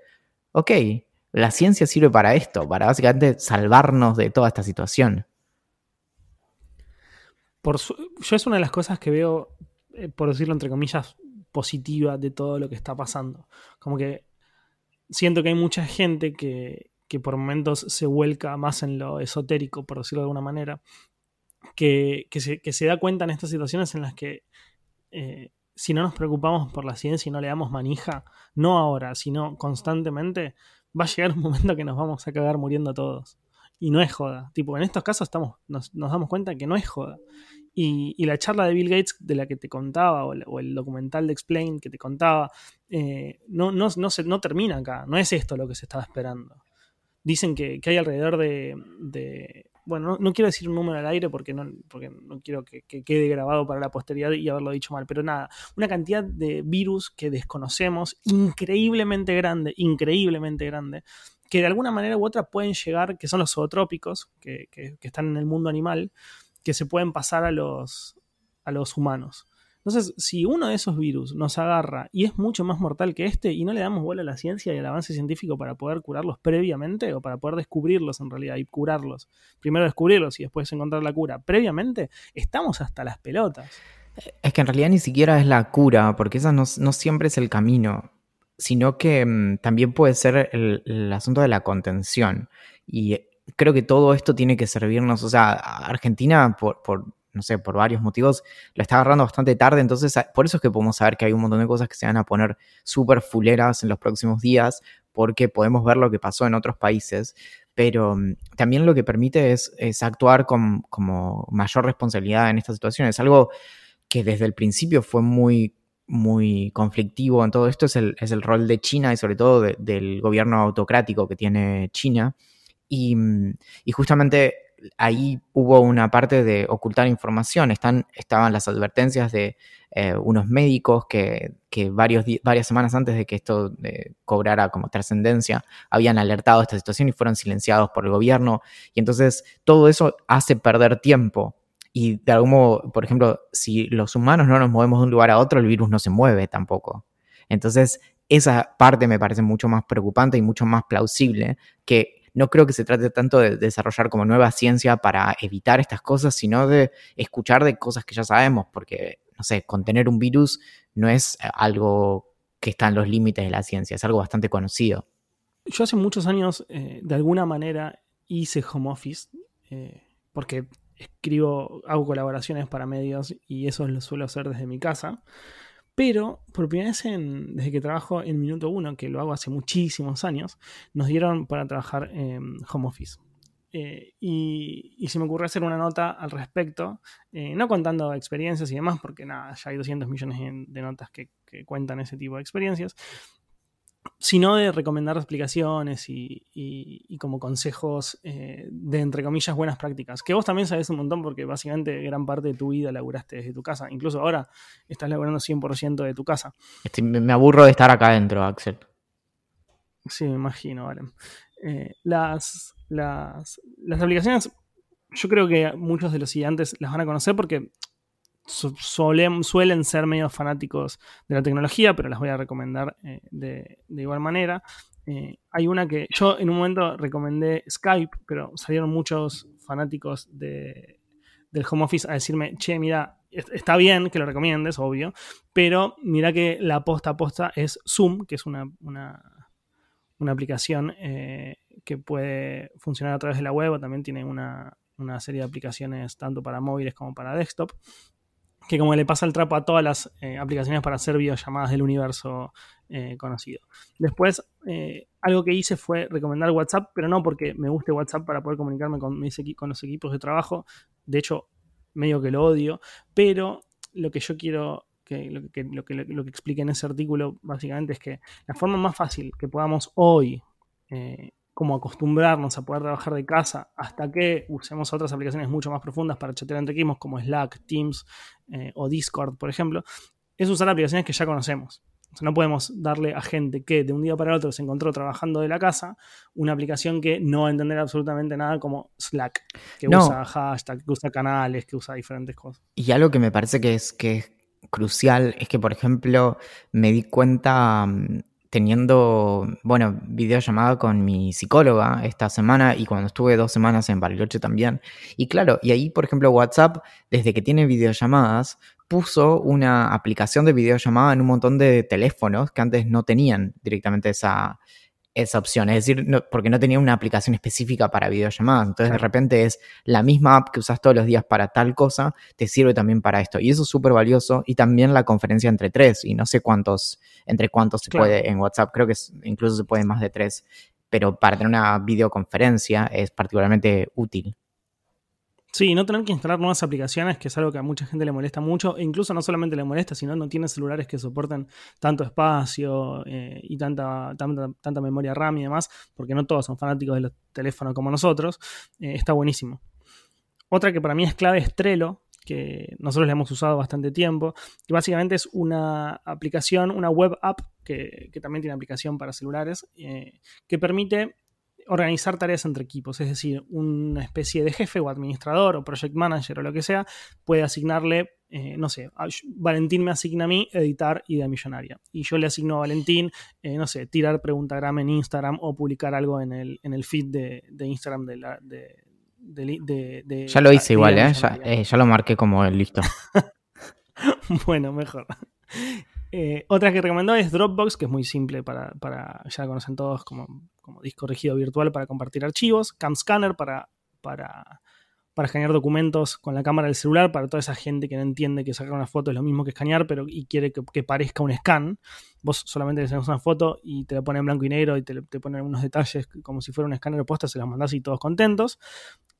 Speaker 2: ok, la ciencia sirve para esto, para básicamente salvarnos de toda esta situación.
Speaker 1: Por yo es una de las cosas que veo, eh, por decirlo entre comillas, positiva de todo lo que está pasando. Como que siento que hay mucha gente que, que por momentos se vuelca más en lo esotérico, por decirlo de alguna manera, que, que, se, que se, da cuenta en estas situaciones en las que eh, si no nos preocupamos por la ciencia y no le damos manija, no ahora, sino constantemente, va a llegar un momento que nos vamos a cagar muriendo todos. Y no es joda. Tipo, en estos casos estamos, nos, nos damos cuenta que no es joda. Y, y, la charla de Bill Gates de la que te contaba, o, el documental de Explain que te contaba, eh, no, no, no, se, no termina acá. No es esto lo que se estaba esperando. Dicen que, que hay alrededor de, de bueno, no, quiero decir un número al aire porque no, porque no quiero que, que, quede grabado para la posteridad y haberlo dicho mal, pero nada, una cantidad de virus que desconocemos, increíblemente grande, increíblemente grande, que de alguna manera u otra pueden llegar, que son los zootrópicos, que, que, que están en el mundo animal, que se pueden pasar a los, a los humanos. Entonces, si uno de esos virus nos agarra y es mucho más mortal que este y no le damos bola a la ciencia y al avance científico para poder curarlos previamente o para poder descubrirlos en realidad y curarlos, primero descubrirlos y después encontrar la cura previamente, estamos hasta las pelotas.
Speaker 2: Es que en realidad ni siquiera es la cura, porque esa no, siempre es el camino, sino que mmm, también puede ser el, el asunto de la contención. Y creo que todo esto tiene que servirnos, o sea, Argentina por, por no sé, por varios motivos, lo está agarrando bastante tarde, entonces por eso es que podemos saber que hay un montón de cosas que se van a poner súper fuleras en los próximos días, porque podemos ver lo que pasó en otros países, pero um, también lo que permite es, es actuar con como mayor responsabilidad en estas situaciones, algo que desde el principio fue muy muy conflictivo en todo esto es el, es el rol de China y sobre todo de, del gobierno autocrático que tiene China. Y, y justamente ahí hubo una parte de ocultar información. Están, estaban las advertencias de eh, unos médicos que, varios varias semanas antes de que esto eh, cobrara como trascendencia habían alertado de esta situación y fueron silenciados por el gobierno. Y entonces todo eso hace perder tiempo. Y de algún modo, por ejemplo, si los humanos no nos movemos de un lugar a otro, el virus no se mueve tampoco. Entonces, esa parte me parece mucho más preocupante y mucho más plausible que no creo que se trate tanto de desarrollar como nueva ciencia para evitar estas cosas, sino de escuchar de cosas que ya sabemos, porque, no sé, contener un virus no es eh, algo que está en los límites de la ciencia, es algo bastante conocido.
Speaker 1: Yo hace muchos años, eh, de alguna manera, hice home office, eh, porque escribo, hago colaboraciones para medios y eso lo suelo hacer desde mi casa. Pero por primera vez desde que trabajo en Minuto Uno, que lo hago hace muchísimos años, nos dieron para trabajar en home office. Eh, y, se me ocurrió hacer una nota al respecto, eh, no contando experiencias y demás, porque nada, ya hay 200 millones de notas que cuentan ese tipo de experiencias, sino de recomendar explicaciones y, como consejos eh, de, entre comillas, buenas prácticas. Que vos también sabés un montón porque básicamente gran parte de tu vida laburaste desde tu casa. Incluso ahora estás laburando 100% de tu casa.
Speaker 2: me aburro de estar acá adentro, Axel.
Speaker 1: Sí, me imagino, vale. Eh, las, las, las aplicaciones, yo creo que muchos de los siguientes las van a conocer porque suelen, ser medio fanáticos de la tecnología, pero las voy a recomendar eh, de, igual manera. Eh, hay una que yo en un momento recomendé Skype, pero salieron muchos fanáticos del home office a decirme, che, mira, está bien que lo recomiendes, obvio, pero mira que la posta a posta es Zoom, que es una, una, aplicación eh, que puede funcionar a través de la web, o también tiene una, una serie de aplicaciones tanto para móviles como para desktop que como le pasa el trapo a todas las eh, aplicaciones para hacer videollamadas del universo eh, conocido. Después, eh, algo que hice fue recomendar WhatsApp, pero no porque me guste WhatsApp para poder comunicarme con, mis los equipos de trabajo. De hecho, medio que lo odio, pero lo que yo quiero que lo que, lo que, lo que expliqué en ese artículo básicamente es que la forma más fácil que podamos hoy como acostumbrarnos a poder trabajar de casa hasta que usemos otras aplicaciones mucho más profundas para chatear entre equipos como Slack, Teams eh, o Discord, por ejemplo, es usar aplicaciones que ya conocemos. no podemos darle a gente que de un día para el otro se encontró trabajando de la casa una aplicación que no va a entender absolutamente nada como Slack, que usa hashtag, que usa canales, que usa diferentes cosas.
Speaker 2: Y algo que me parece que es, que es crucial es que, por ejemplo, me di cuenta mm, teniendo, bueno, videollamada con mi psicóloga esta semana y cuando estuve dos semanas en Bariloche también. Y claro, y ahí, por ejemplo, WhatsApp, desde que tiene videollamadas, puso una aplicación de videollamada en un montón de teléfonos que antes no tenían directamente esa, esa opción. Es decir, porque no tenía una aplicación específica para videollamadas. Entonces, de repente es la misma app que usas todos los días para tal cosa, te sirve también para esto. Y eso es súper valioso. Y también la conferencia entre tres. Y no sé cuántos, entre cuántos se puede en WhatsApp. Creo que incluso se puede más de tres. Pero para tener una videoconferencia es particularmente útil.
Speaker 1: Sí, no tener que instalar nuevas aplicaciones, que es algo que a mucha gente le molesta mucho, e incluso no solamente le molesta, sino no tiene celulares que soporten tanto espacio eh, y tanta, tanta, memoria RAM y demás, porque no todos son fanáticos de los teléfonos como nosotros, eh, está buenísimo. Otra que para mí es clave es Trello, que nosotros le hemos usado bastante tiempo, que básicamente es una aplicación, una web app, que, también tiene aplicación para celulares, eh, que permite organizar tareas entre equipos, es decir, una especie de jefe o administrador o project manager o lo que sea puede asignarle, eh, no sé, Valentín me asigna a mí editar Idea Millonaria y yo le asigno a Valentín, eh, no sé, tirar preguntagram en Instagram o publicar algo en el, en el feed de, Instagram de la... De,
Speaker 2: ya lo hice igual, ¿eh? Ya, eh, ya, lo marqué como listo.
Speaker 1: bueno, mejor. Eh, otra que recomendó es Dropbox, que es muy simple para, ya la conocen todos como, disco rígido virtual para compartir archivos. CamScanner para, para, para escanear documentos con la cámara del celular, para toda esa gente que no entiende que sacar una foto es lo mismo que escanear, pero y quiere que, parezca un scan. Vos solamente le sacas una foto y te la pone en blanco y negro y te, te pone unos detalles como si fuera un escáner posta, se las mandás y todos contentos.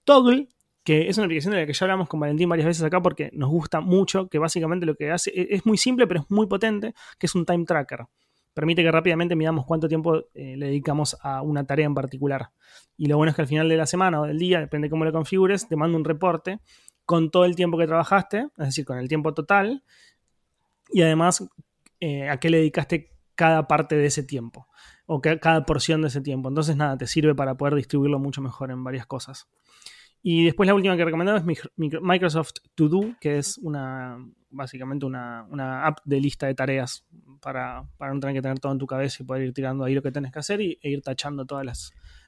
Speaker 1: Toggle, que es una aplicación de la que ya hablamos con Valentín varias veces acá porque nos gusta mucho, que básicamente lo que hace e-, es muy simple pero es muy potente, que es un time tracker. permite que rápidamente midamos cuánto tiempo eh, le dedicamos a una tarea en particular. Y lo bueno es que al final de la semana o del día, depende de cómo lo configures, te manda un reporte con todo el tiempo que trabajaste, es decir, con el tiempo total, y además eh, a qué le dedicaste cada parte de ese tiempo o cada porción de ese tiempo. Entonces, nada, te sirve para poder distribuirlo mucho mejor en varias cosas. Y después la última que recomendaba es Microsoft To Do, que es una básicamente una, app de lista de tareas para, no tener que tener todo en tu cabeza y poder ir tirando ahí lo que tienes que hacer y, e ir tachando todas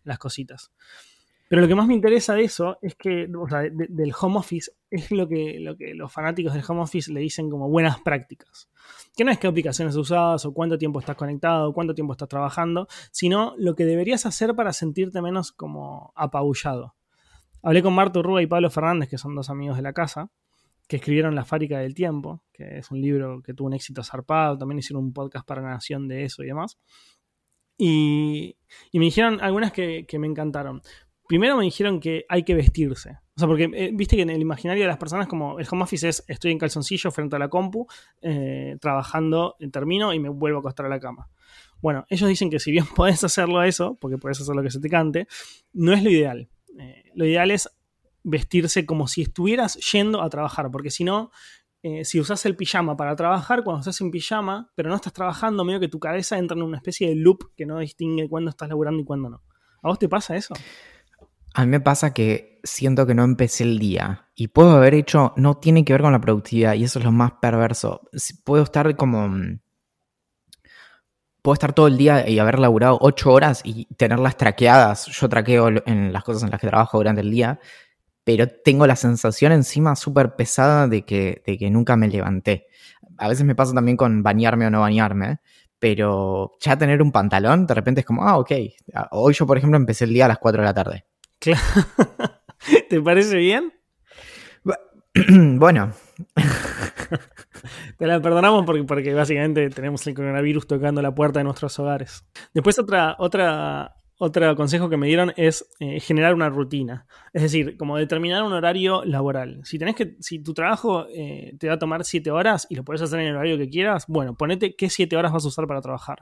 Speaker 1: las, cositas. Pero lo que más me interesa de eso es que, o sea, del home office, es lo que, lo que los fanáticos del home office le dicen como buenas prácticas. Que no es qué aplicaciones usas o cuánto tiempo estás conectado, o cuánto tiempo estás trabajando, sino lo que deberías hacer para sentirte menos como apabullado. Hablé con Marto Rúa y Pablo Fernández, que son dos amigos de la casa, que escribieron La Fábrica del Tiempo, que es un libro que tuvo un éxito zarpado, también hicieron un podcast para Nación de eso y demás. Y, me dijeron algunas que, me encantaron. Primero me dijeron que hay que vestirse. O sea, porque eh, viste que en el imaginario de las personas como el home office es estoy en calzoncillo frente a la compu, eh, trabajando, termino y me vuelvo a acostar a la cama. Bueno, ellos dicen que si bien podés hacerlo eso, porque puedes hacer lo que se te cante, no es lo ideal. Eh, lo ideal es vestirse como si estuvieras yendo a trabajar, porque si no, eh, si usas el pijama para trabajar, cuando estás en pijama, pero no estás trabajando, medio que tu cabeza entra en una especie de loop que no distingue cuándo estás laburando y cuándo no. ¿A vos te pasa eso?
Speaker 2: A mí me pasa que siento que no empecé el día y puedo haber hecho, no tiene que ver con la productividad y eso es lo más perverso. Puedo estar como mm, puedo estar todo el día y haber laburado ocho horas y tenerlas traqueadas. Yo traqueo en las cosas en las que trabajo durante el día, pero tengo la sensación encima súper pesada de que, de que nunca me levanté. A veces me pasa también con bañarme o no bañarme, pero ya tener un pantalón, de repente es como, ah, ok. Hoy yo, por ejemplo, empecé el día a las 4 de la tarde.
Speaker 1: ¿Te parece bien?
Speaker 2: Bueno.
Speaker 1: Te la perdonamos porque, básicamente tenemos el coronavirus tocando la puerta de nuestros hogares. Después otra, otra, otro consejo que me dieron es eh, generar una rutina. Es decir, como determinar un horario laboral. Si tenés que, si tu trabajo eh, te va a tomar 7 horas y lo puedes hacer en el horario que quieras, bueno, ponete qué 7 horas vas a usar para trabajar.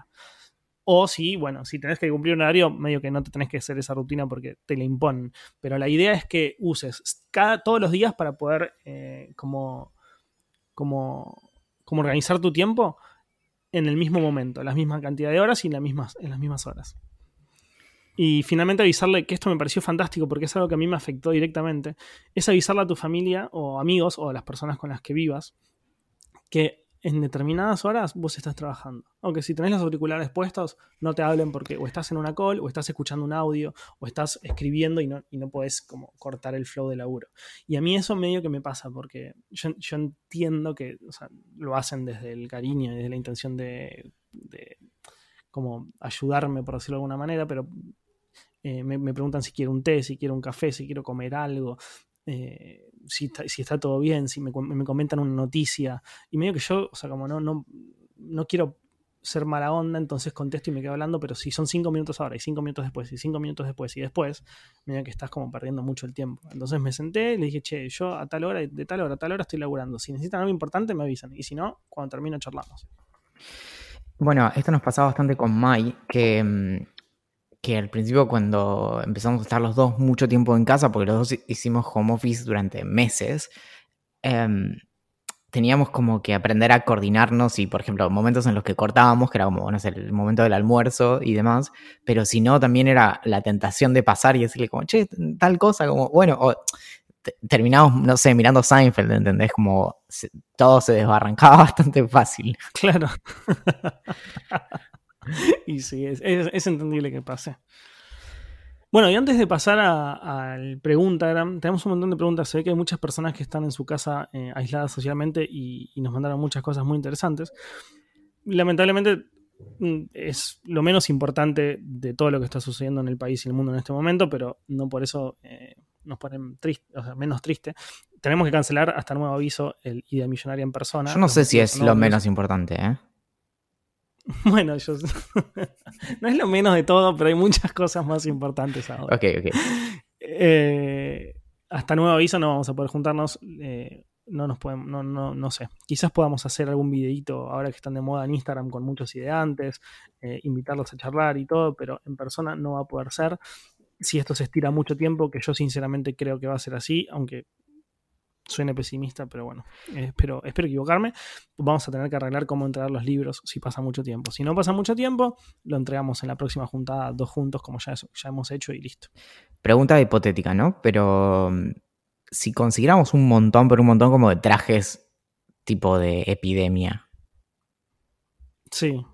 Speaker 1: O si, bueno, si tenés que cumplir un horario, medio que no te tenés que hacer esa rutina porque te la imponen. Pero la idea es que uses cada, todos los días para poder eh, como como, organizar tu tiempo en el mismo momento, la misma cantidad de horas y las mismas, en las mismas horas. Y finalmente avisarle que esto me pareció fantástico porque es algo que a mí me afectó directamente, es avisarle a tu familia o amigos o a las personas con las que vivas que en determinadas horas vos estás trabajando. Aunque si tenés los auriculares puestos, no te hablen porque o estás en una call, o estás escuchando un audio, o estás escribiendo y no, y no podés como cortar el flow de laburo. Y a mí eso medio que me pasa, porque yo, entiendo que lo hacen desde el cariño y desde la intención de, como ayudarme, por decirlo de alguna manera, pero eh, me, preguntan si quiero un té, si quiero un café, si quiero comer algo. Eh, si, está, todo bien, si me, comentan una noticia. Y medio que yo, o sea, como no, no, no quiero ser mala onda, entonces contesto y me quedo hablando, pero si son cinco minutos ahora y cinco minutos después y cinco minutos después y después, medio que estás como perdiendo mucho el tiempo. Entonces me senté le dije, che, yo a tal hora, de tal hora a tal hora estoy laburando. Si necesitan algo importante, me avisan. Y si no, cuando termino charlamos.
Speaker 2: Bueno, esto nos pasaba bastante con Mai, que mm, que al principio cuando empezamos a estar los dos mucho tiempo en casa, porque los dos hicimos home office durante meses, em, teníamos como que aprender a coordinarnos y, por ejemplo, momentos en los que cortábamos, que era como, no sé, el momento del almuerzo y demás, pero si no, también era la tentación de pasar y decirle como, che, tal cosa, como, bueno, o terminamos, no sé, mirando Seinfeld, ¿entendés? Como todo se desbarrancaba bastante fácil.
Speaker 1: Claro. y sí, es, entendible que pase. Bueno, y antes de pasar al preguntagram, tenemos un montón de preguntas. Se ve que hay muchas personas que están en su casa eh, aisladas socialmente y, nos mandaron muchas cosas muy interesantes. Lamentablemente mm, es lo menos importante de todo lo que está sucediendo en el país y el mundo en este momento, pero no por eso eh, nos ponen triste, o sea, menos triste. Tenemos que cancelar hasta nuevo aviso el Idea Millonaria en persona.
Speaker 2: Yo no sé si es lo menos importante, ¿eh?
Speaker 1: Bueno, yo, no es lo menos de todo, pero hay muchas cosas más importantes ahora.
Speaker 2: Ok, ok.
Speaker 1: Eh, hasta nuevo aviso no vamos a poder juntarnos. Eh, no nos podemos, no, no, no sé. Quizás podamos hacer algún videito ahora que están de moda en Instagram con muchos ideantes, eh, invitarlos a charlar y todo, pero en persona no va a poder ser. Si esto se estira mucho tiempo, que yo sinceramente creo que va a ser así, aunque suene pesimista, pero bueno, eh, espero, espero equivocarme. Vamos a tener que arreglar cómo entregar los libros si pasa mucho tiempo. Si no pasa mucho tiempo, lo entregamos en la próxima juntada dos juntos, como ya, ya hemos hecho y listo.
Speaker 2: Pregunta hipotética, ¿no? Pero mm, si consiguiéramos un montón, pero un montón como de trajes tipo de epidemia.
Speaker 1: Sí.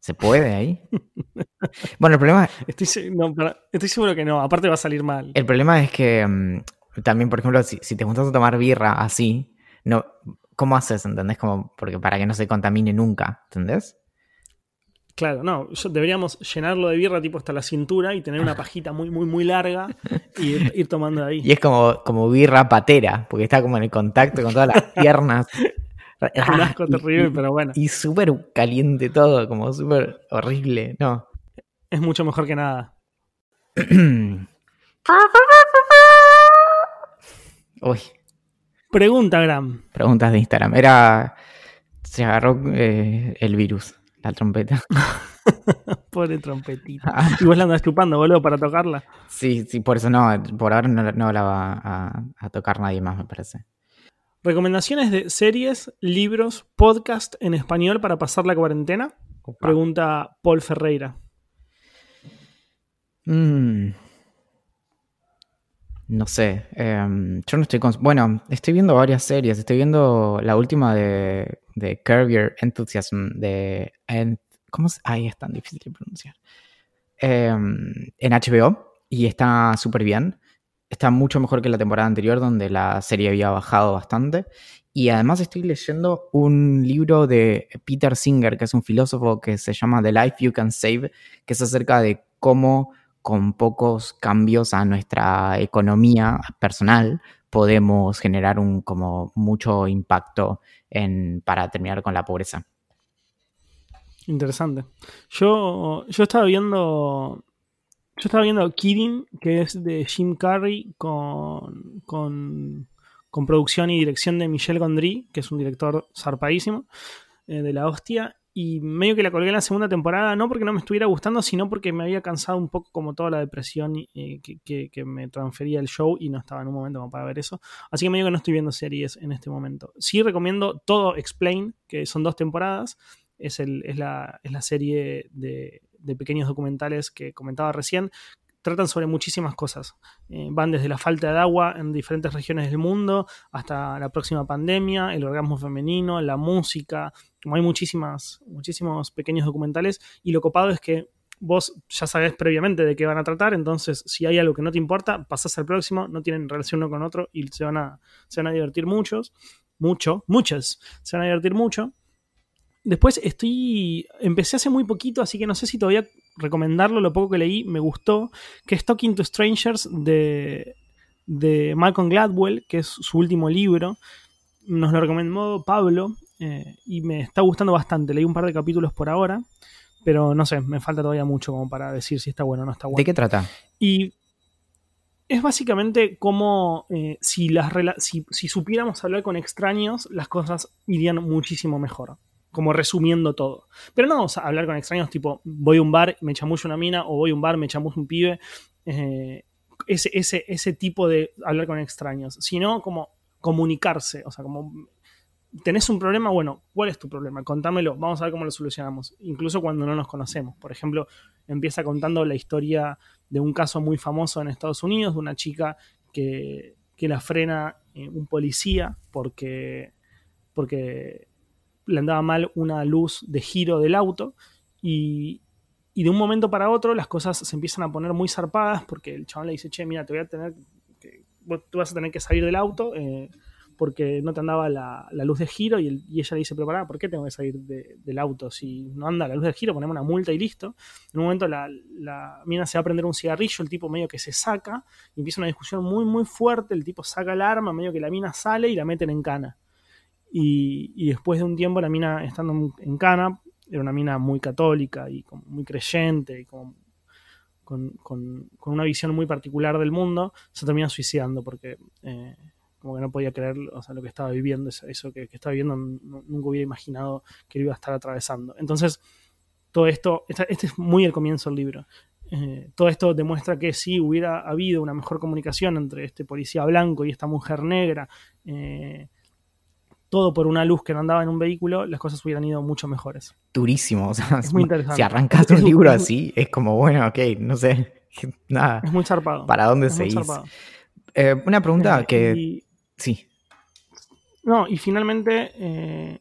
Speaker 2: ¿Se puede ahí? bueno, el problema...
Speaker 1: Estoy, no, estoy seguro que no, aparte va a salir mal.
Speaker 2: El problema es que mm, también, por ejemplo, si, te gustas tomar birra así, no, ¿cómo haces? ¿Entendés? Como, porque para que no se contamine nunca, ¿entendés?
Speaker 1: Claro, no, deberíamos llenarlo de birra tipo hasta la cintura y tener una pajita muy, muy, muy larga y ir, tomando de ahí.
Speaker 2: Y es como, como birra patera, porque está como en el contacto con todas las piernas.
Speaker 1: Un asco terrible, pero bueno.
Speaker 2: Y súper caliente todo, como súper horrible, ¿no?
Speaker 1: Es mucho mejor que nada.
Speaker 2: Uy.
Speaker 1: Pregunta, Gram.
Speaker 2: Preguntas de Instagram. Era. Se agarró eh, el virus, la trompeta.
Speaker 1: Pobre trompetita. Y vos la andas chupando, boludo, para tocarla.
Speaker 2: Sí, sí, por eso no. Por ahora no, la va a, tocar nadie más, me parece.
Speaker 1: ¿Recomendaciones de series, libros, podcast en español para pasar la cuarentena? Pregunta Paul Ferreira.
Speaker 2: Mmm no sé. Em, yo no estoy. Bueno, estoy viendo varias series. Estoy viendo la última de, de Enthusiasm. De, ¿Cómo se...? Ay, es tan difícil de pronunciar. Em, en HBO. Y está súper bien. Está mucho mejor que la temporada anterior, donde la serie había bajado bastante. Y además estoy leyendo un libro de Peter Singer, que es un filósofo que se llama The Life You Can Save, que es acerca de cómo con pocos cambios a nuestra economía personal podemos generar un como mucho impacto en, para terminar con la pobreza.
Speaker 1: Interesante. Yo, yo estaba viendo. Yo estaba viendo Kidding, que es de Jim Carrey, con, con, con producción y dirección de Michel Gondry, que es un director zarpadísimo, eh, de la hostia y medio que la colgué en la segunda temporada, no porque no me estuviera gustando, sino porque me había cansado un poco como toda la depresión eh, que, me transfería el show y no estaba en un momento como para ver eso. Así que medio que no estoy viendo series en este momento. Sí recomiendo todo Explain, que son dos temporadas. Es, el, es, la, es la serie de, de pequeños documentales que comentaba recién, tratan sobre muchísimas cosas. Eh, van desde la falta de agua en diferentes regiones del mundo hasta la próxima pandemia, el orgasmo femenino, la música. Como hay muchísimas, muchísimos pequeños documentales y lo copado es que vos ya sabés previamente de qué van a tratar, entonces si hay algo que no te importa, pasás al próximo, no tienen relación uno con otro y se van a, se van a divertir muchos, mucho, muchas, se van a divertir mucho. Después estoy. Empecé hace muy poquito, así que no sé si todavía recomendarlo. Lo poco que leí me gustó. Que es Talking to Strangers de, de Malcolm Gladwell, que es su último libro. Nos lo recomendó Pablo eh, y me está gustando bastante. Leí un par de capítulos por ahora, pero no sé, me falta todavía mucho como para decir si está bueno o no está bueno.
Speaker 2: ¿De qué trata?
Speaker 1: Y es básicamente como eh, si, las si, si supiéramos hablar con extraños, las cosas irían muchísimo mejor como resumiendo todo. Pero no vamos a hablar con extraños tipo, voy a un bar, me chamuyo una mina, o voy a un bar, me chamuyo un pibe. Eh, ese, ese, ese tipo de hablar con extraños, sino como comunicarse, o sea, como tenés un problema, bueno, ¿cuál es tu problema? Contámelo, vamos a ver cómo lo solucionamos, incluso cuando no nos conocemos. Por ejemplo, empieza contando la historia de un caso muy famoso en Estados Unidos, de una chica que, que la frena eh, un policía porque, porque le andaba mal una luz de giro del auto y, de un momento para otro las cosas se empiezan a poner muy zarpadas porque el chabón le dice, che, mira, te voy a tener que, tú vas a tener que salir del auto eh, porque no te andaba la, luz de giro y, ella le dice, pero pará, ¿por qué tengo que salir del auto? Si no anda la luz de giro, ponemos una multa y listo. En un momento la, la mina se va a prender un cigarrillo, el tipo medio que se saca, y empieza una discusión muy, muy fuerte, el tipo saca el arma, medio que la mina sale y la meten en cana. Y, después de un tiempo la mina estando en Cana, era una mina muy católica y muy creyente y con, una visión muy particular del mundo, se termina suicidando porque eh, como que no podía creer o sea, lo que estaba viviendo, eso que, estaba viviendo, nunca hubiera imaginado que lo iba a estar atravesando. Entonces, todo esto, este es muy el comienzo del libro. Eh, todo esto demuestra que si hubiera habido una mejor comunicación entre este policía blanco y esta mujer negra, eh, todo por una luz que no andaba en un vehículo, las cosas hubieran ido mucho mejores.
Speaker 2: Durísimo, o sea, es muy interesante. Si arrancaste un libro así, es como, bueno, ok, no sé, nada.
Speaker 1: Es muy zarpado.
Speaker 2: ¿Para dónde se eh, una pregunta que... Sí.
Speaker 1: No, y finalmente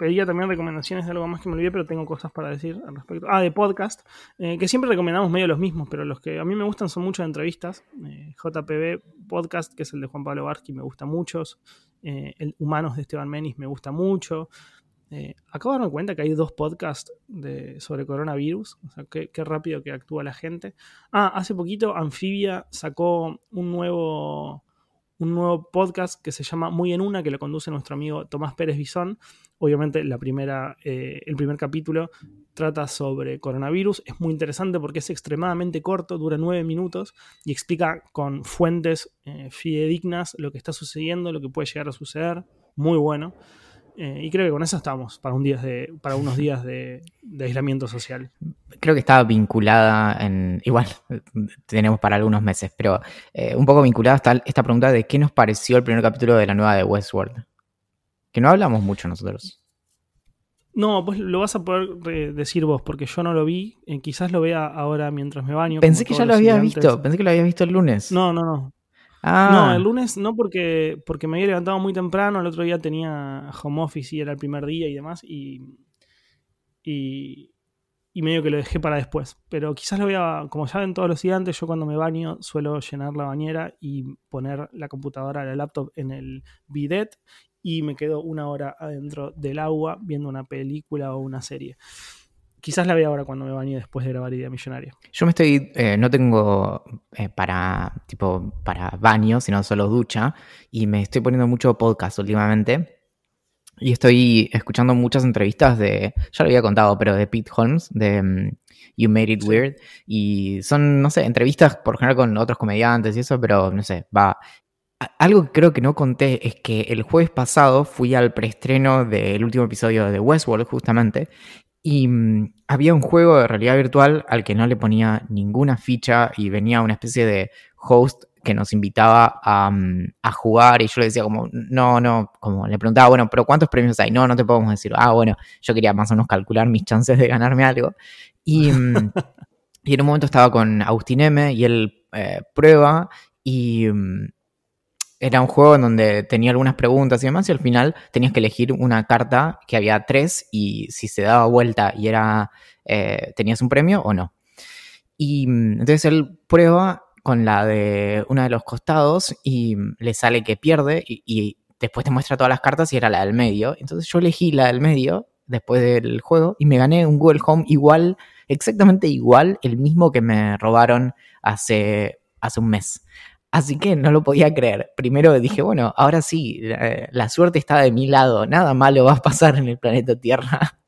Speaker 1: pedía también recomendaciones de algo más que me olvidé, pero tengo cosas para decir al respecto. Ah, de podcast, eh, que siempre recomendamos medio los mismos, pero los que a mí me gustan son mucho de entrevistas. Eh, JPB Podcast, que es el de Juan Pablo Barsky, me gusta mucho. Eh, el Humanos de Esteban Menis me gusta mucho. acabo de darme cuenta que hay dos podcasts sobre coronavirus. O sea, qué, qué rápido que actúa la gente. Ah, hace poquito Anfibia sacó un nuevo un nuevo podcast que se llama Muy en Una, que lo conduce nuestro amigo Tomás Pérez Bisón. Obviamente la primera, eh, el primer capítulo trata sobre coronavirus. Es muy interesante porque es extremadamente corto, dura nueve minutos y explica con fuentes eh, fidedignas lo que está sucediendo, lo que puede llegar a suceder. Muy bueno. Eh, y creo que con eso estamos para, un día de, para unos días de, aislamiento social.
Speaker 2: Creo que estaba vinculada en. Igual, tenemos para algunos meses, pero eh, un poco vinculada está esta pregunta de qué nos pareció el primer capítulo de la nueva de Westworld. Que no hablamos mucho nosotros.
Speaker 1: No, pues lo vas a poder decir vos, porque yo no lo vi. Eh, quizás lo vea ahora mientras me baño.
Speaker 2: Pensé que ya lo habías visto. Pensé que lo habías visto el lunes.
Speaker 1: No, no, no. No, ah. el lunes no porque, porque me había levantado muy temprano, el otro día tenía home office y era el primer día y demás, y, y, medio que lo dejé para después. Pero quizás lo voy a, como ya ven todos los estudiantes, yo cuando me baño suelo llenar la bañera y poner la computadora, la laptop en el bidet y me quedo una hora adentro del agua viendo una película o una serie. Quizás la vea ahora cuando me bañe después de grabar Idea Millonaria.
Speaker 2: Yo me estoy, eh, no tengo eh, para, tipo, para baño, sino solo ducha, y me estoy poniendo mucho podcast últimamente. Y estoy escuchando muchas entrevistas de, ya lo había contado, pero de Pete Holmes, de mm, You Made It Weird. Y son, no sé, entrevistas por general con otros comediantes y eso, pero no sé, va. Algo que creo que no conté es que el jueves pasado fui al preestreno del último episodio de Westworld, justamente, y mm, había un juego de realidad virtual al que no le ponía ninguna ficha y venía una especie de host que nos invitaba mm, a, jugar y yo le decía como, no, no, como le preguntaba, bueno, pero ¿cuántos premios hay? No, no te podemos decir, ah, bueno, yo quería más o menos calcular mis chances de ganarme algo. Y, mm, y en un momento estaba con Agustín M y él eh, prueba y era un juego en donde tenía algunas preguntas y demás, y al final tenías que elegir una carta que había tres, y si se daba vuelta y era. Eh, tenías un premio o no. Y mm, entonces él prueba con la de uno de los costados y mm, le sale que pierde, y, después te muestra todas las cartas y era la del medio. Entonces yo elegí la del medio después del juego y me gané un Google Home igual, exactamente igual, el mismo que me robaron hace, hace un mes. Así que no lo podía creer. Primero dije, bueno, ahora sí, la, suerte está de mi lado, nada malo va a pasar en el planeta Tierra.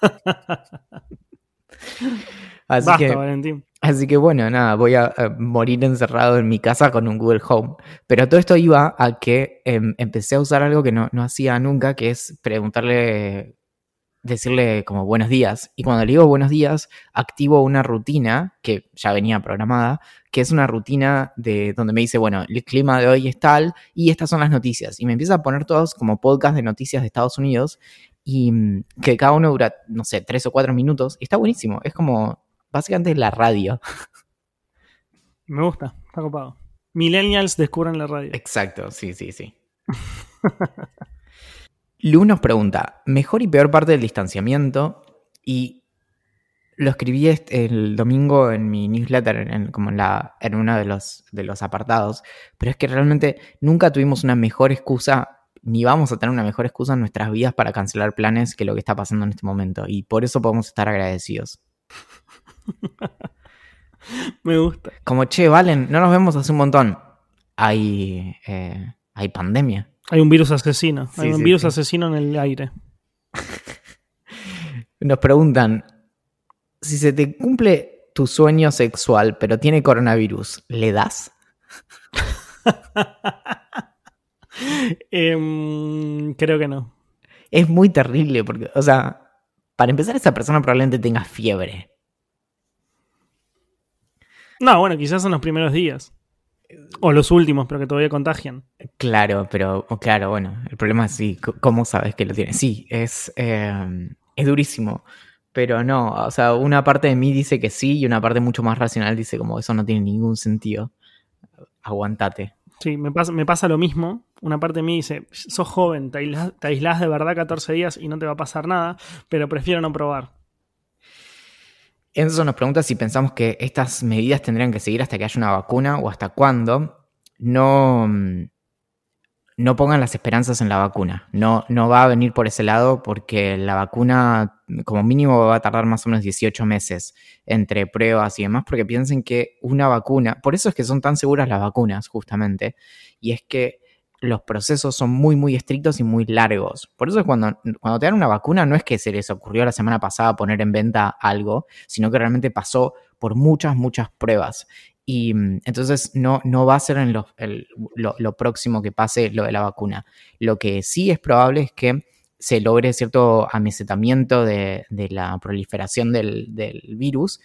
Speaker 2: así, que, así que bueno, nada, voy a, morir encerrado en mi casa con un Google Home. Pero todo esto iba a que em, empecé a usar algo que no, no hacía nunca, que es preguntarle decirle como buenos días. Y cuando le digo buenos días, activo una rutina que ya venía programada, que es una rutina de donde me dice, bueno, el clima de hoy es tal y estas son las noticias. Y me empieza a poner todos como podcast de noticias de Estados Unidos y mm, que cada uno dura, no sé, tres o cuatro minutos. Y está buenísimo. Es como básicamente la radio.
Speaker 1: Me gusta, está copado. Millennials descubren la radio.
Speaker 2: Exacto, sí, sí, sí. Lu nos pregunta, mejor y peor parte del distanciamiento, y lo escribí el domingo en mi newsletter, en, como en, la, en uno de los, de los apartados, pero es que realmente nunca tuvimos una mejor excusa, ni vamos a tener una mejor excusa en nuestras vidas para cancelar planes que lo que está pasando en este momento, y por eso podemos estar agradecidos.
Speaker 1: Me gusta.
Speaker 2: Como, che, Valen, no nos vemos hace un montón. Hay, eh, hay pandemia.
Speaker 1: Hay un virus asesino. Hay un virus asesino en el aire.
Speaker 2: Nos preguntan: si se te cumple tu sueño sexual, pero tiene coronavirus, ¿le das?
Speaker 1: Em, creo que no.
Speaker 2: Es muy terrible porque, o sea, para empezar, esa persona probablemente tenga fiebre.
Speaker 1: No, bueno, quizás en los primeros días. O los últimos, pero que todavía contagian.
Speaker 2: Claro, pero claro, bueno, el problema es sí, ¿cómo sabes que lo tiene? Sí, es, eh, es durísimo, pero no, o sea, una parte de mí dice que sí y una parte mucho más racional dice como eso no tiene ningún sentido. Aguantate.
Speaker 1: Sí, me pasa, me pasa lo mismo. Una parte de mí dice, sos joven, te aislás, te aislás de verdad 14 días y no te va a pasar nada, pero prefiero no probar.
Speaker 2: Enzo nos pregunta si pensamos que estas medidas tendrían que seguir hasta que haya una vacuna o hasta cuándo. No, mm, no pongan las esperanzas en la vacuna. No, no va a venir por ese lado porque la vacuna como mínimo va a tardar más o menos 18 meses entre pruebas y demás porque piensen que una vacuna, por eso es que son tan seguras las vacunas justamente, y es que los procesos son muy, muy estrictos y muy largos. Por eso es cuando, cuando te dan una vacuna, no es que se les ocurrió la semana pasada poner en venta algo, sino que realmente pasó por muchas, muchas pruebas. Y mm, entonces no, no va a ser en lo, lo, próximo que pase lo de la vacuna. Lo que sí es probable es que se logre cierto amesetamiento de, de la proliferación del, del virus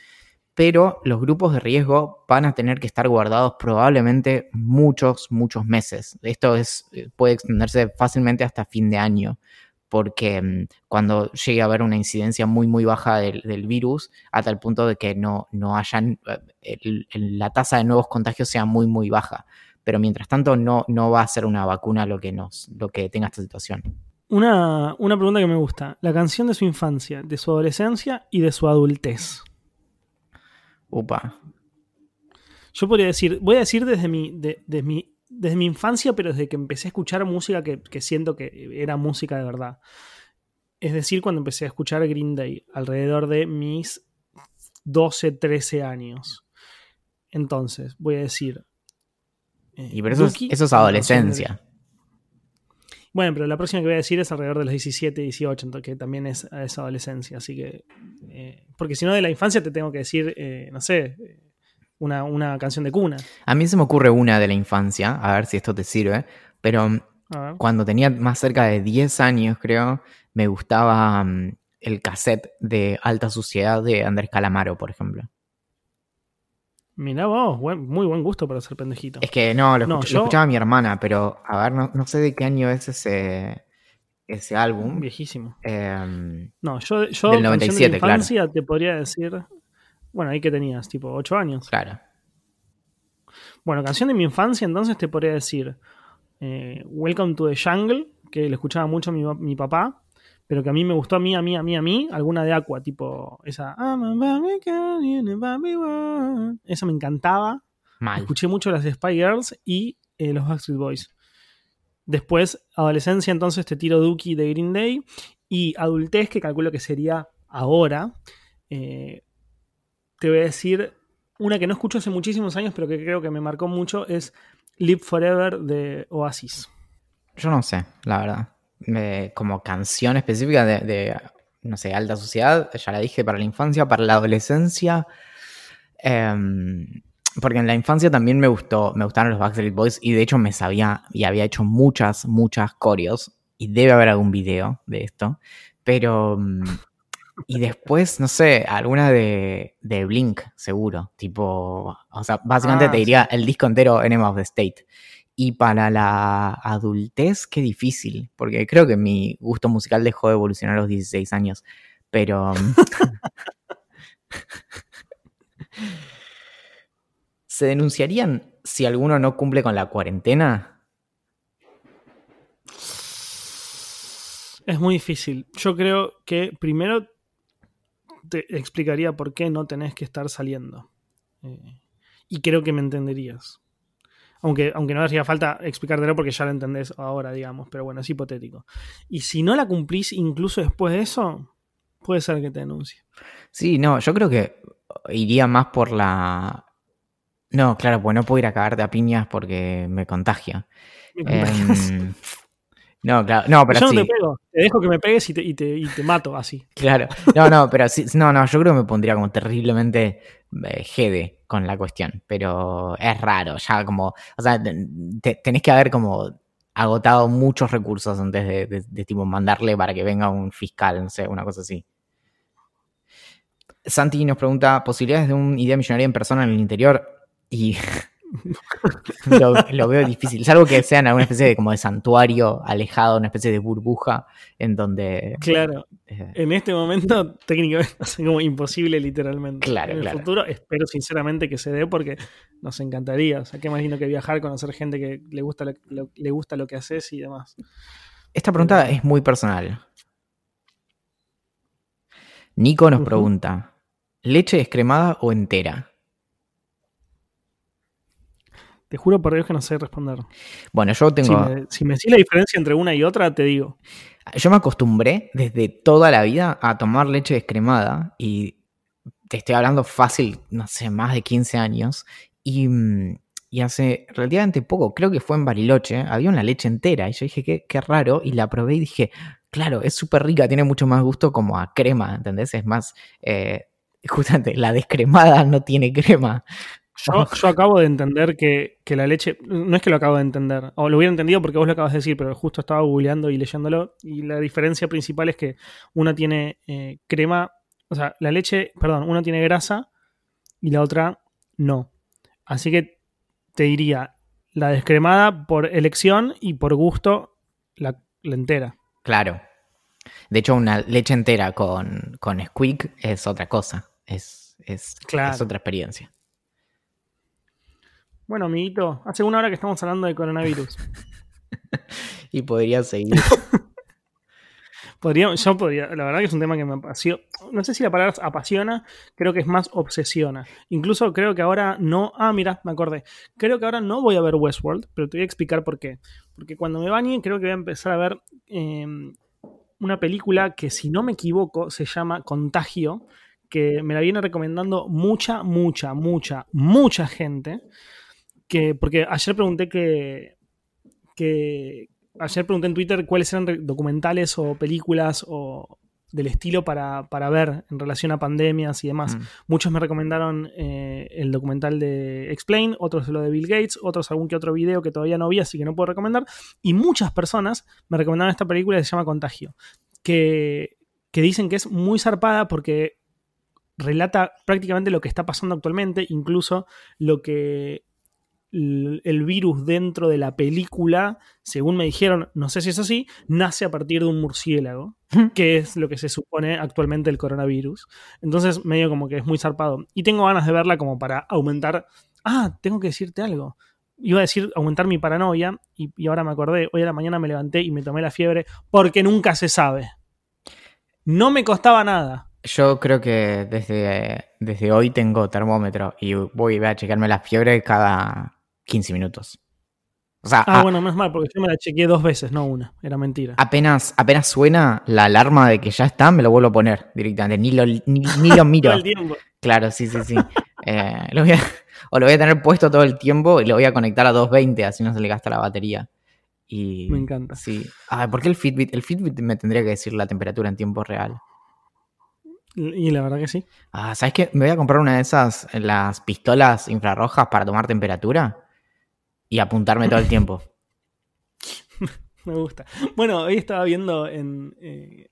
Speaker 2: pero los grupos de riesgo van a tener que estar guardados probablemente muchos, muchos meses. Esto es, eh, puede extenderse fácilmente hasta fin de año, porque mm, cuando llegue a haber una incidencia muy, muy baja del, virus, hasta el punto de que no, no hayan, eh, la tasa de nuevos contagios sea muy, muy baja. Pero mientras tanto, no, no va a ser una vacuna lo que, nos, lo que tenga esta situación.
Speaker 1: Una, una pregunta que me gusta. La canción de su infancia, de su adolescencia y de su adultez.
Speaker 2: Upa.
Speaker 1: Yo podría decir, voy a decir desde mi, mi, desde mi infancia, pero desde que empecé a escuchar música que, siento que era música de verdad. Es decir, cuando empecé a escuchar Green Day, alrededor de mis 12, 13 años. Entonces, voy a decir.
Speaker 2: Eh, y pero eso, es, adolescencia.
Speaker 1: Bueno, pero la próxima que voy a decir es alrededor de los 17, 18, que también es, adolescencia. Así que. Eh, porque si no, de la infancia te tengo que decir, eh, no sé, una, canción de cuna.
Speaker 2: A mí se me ocurre una de la infancia, a ver si esto te sirve. Pero cuando tenía más cerca de 10 años, creo, me gustaba mm, el cassette de Alta Suciedad de Andrés Calamaro, por ejemplo.
Speaker 1: Mirá vos, muy buen gusto para ser pendejito.
Speaker 2: Es que no, lo, escuchaba mi hermana, pero a ver, no, sé de qué año es ese, ese álbum.
Speaker 1: Viejísimo.
Speaker 2: Em,
Speaker 1: no, yo, yo
Speaker 2: del 97, de
Speaker 1: infancia te podría decir. Bueno, ahí que tenías, tipo 8 años.
Speaker 2: Claro.
Speaker 1: Bueno, canción de mi infancia, entonces te podría decir eh, Welcome to the Jungle, que le escuchaba mucho mi, mi papá pero que a mí me gustó a mí, a mí, a mí, a mí, alguna de Aqua, tipo esa. Esa me encantaba. Escuché mucho las Spy Girls y eh, los Backstreet Boys. Después, adolescencia, entonces te tiro Dookie de Green Day. Y adultez, que calculo que sería ahora. Eh, te voy a decir una que no escucho hace muchísimos años, pero que creo que me marcó mucho, es Live Forever de Oasis.
Speaker 2: Yo no sé, la verdad como canción específica de, no sé, alta sociedad, ya la dije, para la infancia, para la adolescencia. Em, porque en la infancia también me gustó, me gustaron los Backstreet Boys y de hecho me sabía y había hecho muchas, muchas coreos y debe haber algún video de esto, pero... Mm, y después, no sé, alguna de, de Blink, seguro. Tipo, o sea, básicamente ah, te diría el disco entero Enema of the State. Y para la adultez, qué difícil, porque creo que mi gusto musical dejó de evolucionar a los 16 años, pero... Mm, ¿Se denunciarían si alguno no cumple con la cuarentena?
Speaker 1: Es muy difícil. Yo creo que primero te explicaría por qué no tenés que estar saliendo. Eh, y creo que me entenderías. Aunque, aunque no hacía falta explicártelo porque ya lo entendés ahora, digamos, pero bueno, es hipotético. Y si no la cumplís incluso después de eso, puede ser que te denuncie.
Speaker 2: Sí, no, yo creo que iría más por la... No, claro, pues no puedo ir a cagarte a piñas porque me contagia. Em, no, claro, no, pero
Speaker 1: yo no te pego, te dejo que me pegues y te, y te, y te mato así.
Speaker 2: Claro, no, no, pero sí, no, no, yo creo que me pondría como terriblemente eh, jede con la cuestión, pero es raro, ya como, o sea, tenés que haber como agotado muchos recursos antes de, de- de, tipo mandarle para que venga un fiscal, no sé, una cosa así. Santi nos pregunta, ¿posibilidades de una idea millonaria en persona en el interior? Y lo, lo veo difícil, salvo que sean alguna especie de como de santuario alejado, una especie de burbuja en donde...
Speaker 1: Claro,
Speaker 2: eh,
Speaker 1: en este momento técnicamente es como imposible literalmente.
Speaker 2: Claro,
Speaker 1: en el
Speaker 2: claro.
Speaker 1: futuro espero sinceramente que se dé porque nos encantaría. O sea, qué más lindo que viajar, conocer gente que le gusta lo, lo- le gusta lo que haces y demás.
Speaker 2: Esta pregunta es muy personal. Nico nos pregunta, ¿leche descremada o entera?
Speaker 1: Te juro por Dios que no sé responder.
Speaker 2: Bueno, yo
Speaker 1: Si
Speaker 2: tengo...
Speaker 1: me, si me decís la diferencia entre una y otra, te digo.
Speaker 2: Yo me acostumbré desde toda la vida a tomar leche descremada y te estoy hablando fácil, no sé, más de 15 años. Y, mm, y hace relativamente poco, creo que fue en Bariloche, había una leche entera y yo dije, qué, qué raro, y la probé y dije, claro, es súper rica, tiene mucho más gusto como a crema, ¿entendés? Es más, eh, justamente, la descremada no tiene crema.
Speaker 1: Yo, yo acabo de entender que, que la leche. No es que lo acabo de entender, o lo hubiera entendido porque vos lo acabas de decir, pero justo estaba googleando y leyéndolo. Y la diferencia principal es que una tiene eh, crema, o sea, la leche, perdón, una tiene grasa y la otra no. Así que te diría la descremada por elección y por gusto la, la entera.
Speaker 2: Claro. De hecho, una leche entera con, con squeak es otra cosa, es, es,
Speaker 1: Claro.
Speaker 2: es otra experiencia.
Speaker 1: Bueno, amiguito, hace una hora que estamos hablando de coronavirus.
Speaker 2: Y podría seguir.
Speaker 1: Podría, yo podría, la verdad que es un tema que me apasiona. No sé si la palabra es apasiona, creo que es más obsesiona. Incluso creo que ahora no. Ah, mira, me acordé. Creo que ahora no voy a ver Westworld, pero te voy a explicar por qué. Porque cuando me bañe, creo que voy a empezar a ver eh, una película que, si no me equivoco, se llama Contagio, que me la viene recomendando mucha, mucha, mucha, mucha gente. Que, porque ayer pregunté que, que, ayer pregunté en Twitter cuáles eran documentales o películas o del estilo para, para ver en relación a pandemias y demás.
Speaker 2: Mm.
Speaker 1: Muchos me recomendaron eh, el documental de Explain, otros lo de Bill Gates, otros algún que otro video que todavía no vi, así que no puedo recomendar. Y muchas personas me recomendaron esta película que se llama Contagio, que, que dicen que es muy zarpada porque relata prácticamente lo que está pasando actualmente, incluso lo que el virus dentro de la película, según me dijeron, no sé si es así, nace a partir de un murciélago, que es lo que se supone actualmente el coronavirus. Entonces, medio como que es muy zarpado. Y tengo ganas de verla como para aumentar. Ah, tengo que decirte algo. Iba a decir aumentar mi paranoia y, y ahora me acordé. Hoy a la mañana me levanté y me tomé la fiebre porque nunca se sabe. No me costaba nada.
Speaker 2: Yo creo que desde, desde hoy tengo termómetro y voy a checarme la fiebre cada 15 minutos. O sea,
Speaker 1: Ah,
Speaker 2: a-
Speaker 1: bueno, menos mal, porque yo me la chequeé dos veces, no una. Era mentira.
Speaker 2: apenas, apenas suena la alarma de que ya está, me lo vuelvo a poner directamente. Ni lo, ni, ni lo miro.
Speaker 1: Todo el tiempo.
Speaker 2: Claro, sí, sí, sí. Eh, lo voy a- o lo voy a tener puesto todo el tiempo y lo voy a conectar a 220, así no se le gasta la batería. Y,
Speaker 1: Me encanta.
Speaker 2: Sí. Ah, ¿por qué el Fitbit? El Fitbit me tendría que decir la temperatura en tiempo real.
Speaker 1: Y la verdad que sí.
Speaker 2: Ah, ¿sabes qué? Me voy a comprar una de esas, las pistolas infrarrojas para tomar temperatura y apuntarme todo el tiempo.
Speaker 1: Me gusta. Bueno, hoy estaba viendo en, eh,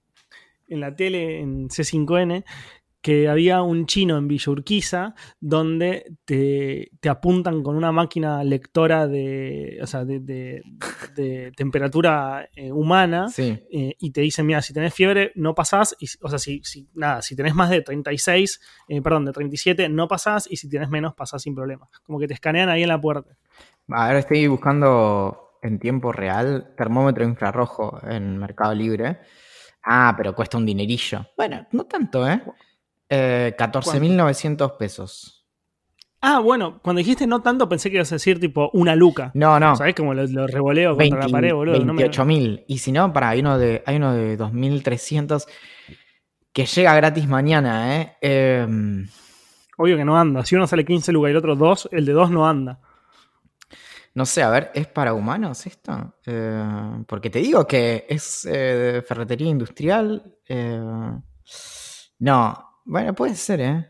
Speaker 1: en la tele, en C5N, que había un chino en Villa Urquiza donde te, te apuntan con una máquina lectora de, o sea, de, de- de temperatura eh, humana
Speaker 2: Sí.
Speaker 1: eh, y te dicen, mira, si tenés fiebre, no pasás, y, o sea, si, si- nada, si tenés más de 36, eh, perdón, de 37, no pasás, y si tenés menos, pasás sin problema. Como que te escanean ahí en la puerta.
Speaker 2: A ver, estoy buscando en tiempo real termómetro infrarrojo en Mercado Libre. Ah, pero cuesta un dinerillo. Bueno, no tanto, ¿eh? eh 14.900 pesos.
Speaker 1: Ah, bueno, cuando dijiste no tanto, pensé que ibas a decir tipo una luca.
Speaker 2: No, no.
Speaker 1: ¿Sabés cómo lo, lo revoleo contra
Speaker 2: 20
Speaker 1: la pared, boludo? No me-
Speaker 2: 28.000. Y si no, para, hay uno de, hay uno de 2.300 que llega gratis mañana, ¿eh? Em,
Speaker 1: Obvio que no anda. Si uno sale 15 lucas y el otro 2, el de 2 no anda.
Speaker 2: No sé, a ver, ¿es para humanos esto? Eh, porque te digo que es eh, ferretería industrial. eh, no, bueno, puede ser, ¿eh?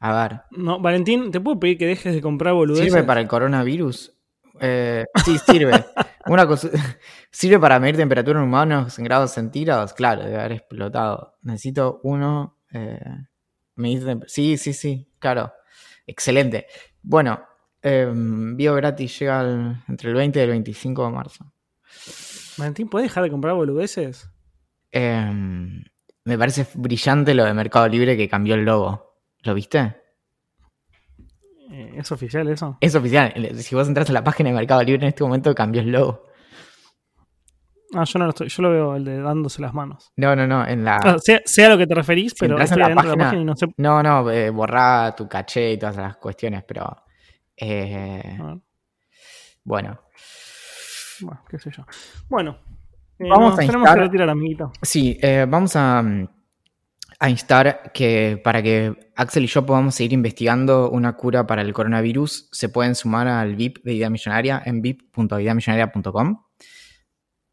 Speaker 2: A ver,
Speaker 1: No, Valentín, ¿te puedo pedir que dejes de comprar boludeces?
Speaker 2: ¿sirve para el coronavirus? Eh, sí, sirve. Una cosa, ¿Sirve para medir temperatura en humanos en grados centígrados? Claro, debe haber explotado. Necesito uno. Eh, sí, sí, sí, claro. Excelente. Bueno, eh, Bio gratis llega entre el 20 y el 25 de marzo.
Speaker 1: Valentín, ¿puedes dejar de comprar boludeces?
Speaker 2: Em, me parece brillante lo de Mercado Libre que cambió el logo. ¿Lo viste?
Speaker 1: Eh, ¿Es oficial eso?
Speaker 2: Es oficial. Si vos entras a la página de Mercado Libre en este momento, cambió el logo.
Speaker 1: Ah, yo no lo estoy, yo lo veo el de dándose las manos.
Speaker 2: No, no, no, en la...
Speaker 1: Ah, sea, lo que te referís, pero estoy la página, de la página y no sé...
Speaker 2: No, no, eh, borrá tu caché y todas las cuestiones, pero... Eh, bueno.
Speaker 1: Bueno, qué sé yo. Bueno. Eh, vamos a tenemos que retirar, amiguito.
Speaker 2: Sí, eh, vamos a, a instar que para que Axel y yo podamos seguir investigando una cura para el coronavirus, se pueden sumar al VIP de Idea Millonaria en vip.ideamillonaria.com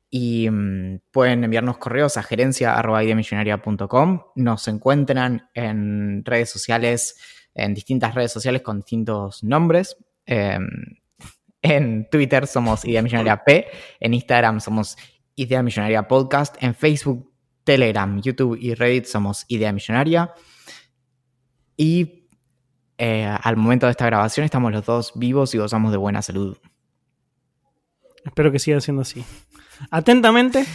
Speaker 2: y mm, pueden enviarnos correos a gerencia.ideamillonaria.com. Nos encuentran en redes sociales, en distintas redes sociales con distintos nombres. Em, en Twitter somos Idea Millonaria P, en Instagram somos Idea Millonaria Podcast, en Facebook, Telegram, YouTube y Reddit somos Idea Millonaria. Y eh, al momento de esta grabación estamos los dos vivos y gozamos de buena salud.
Speaker 1: Espero que siga siendo así. Atentamente.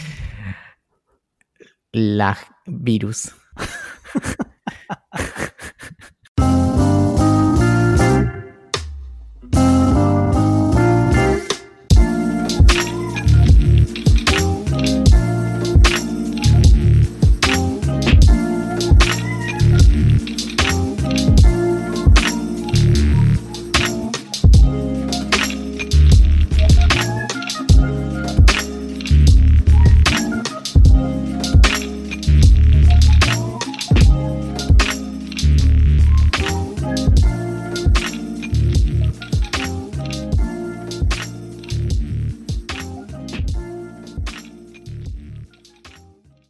Speaker 2: La virus.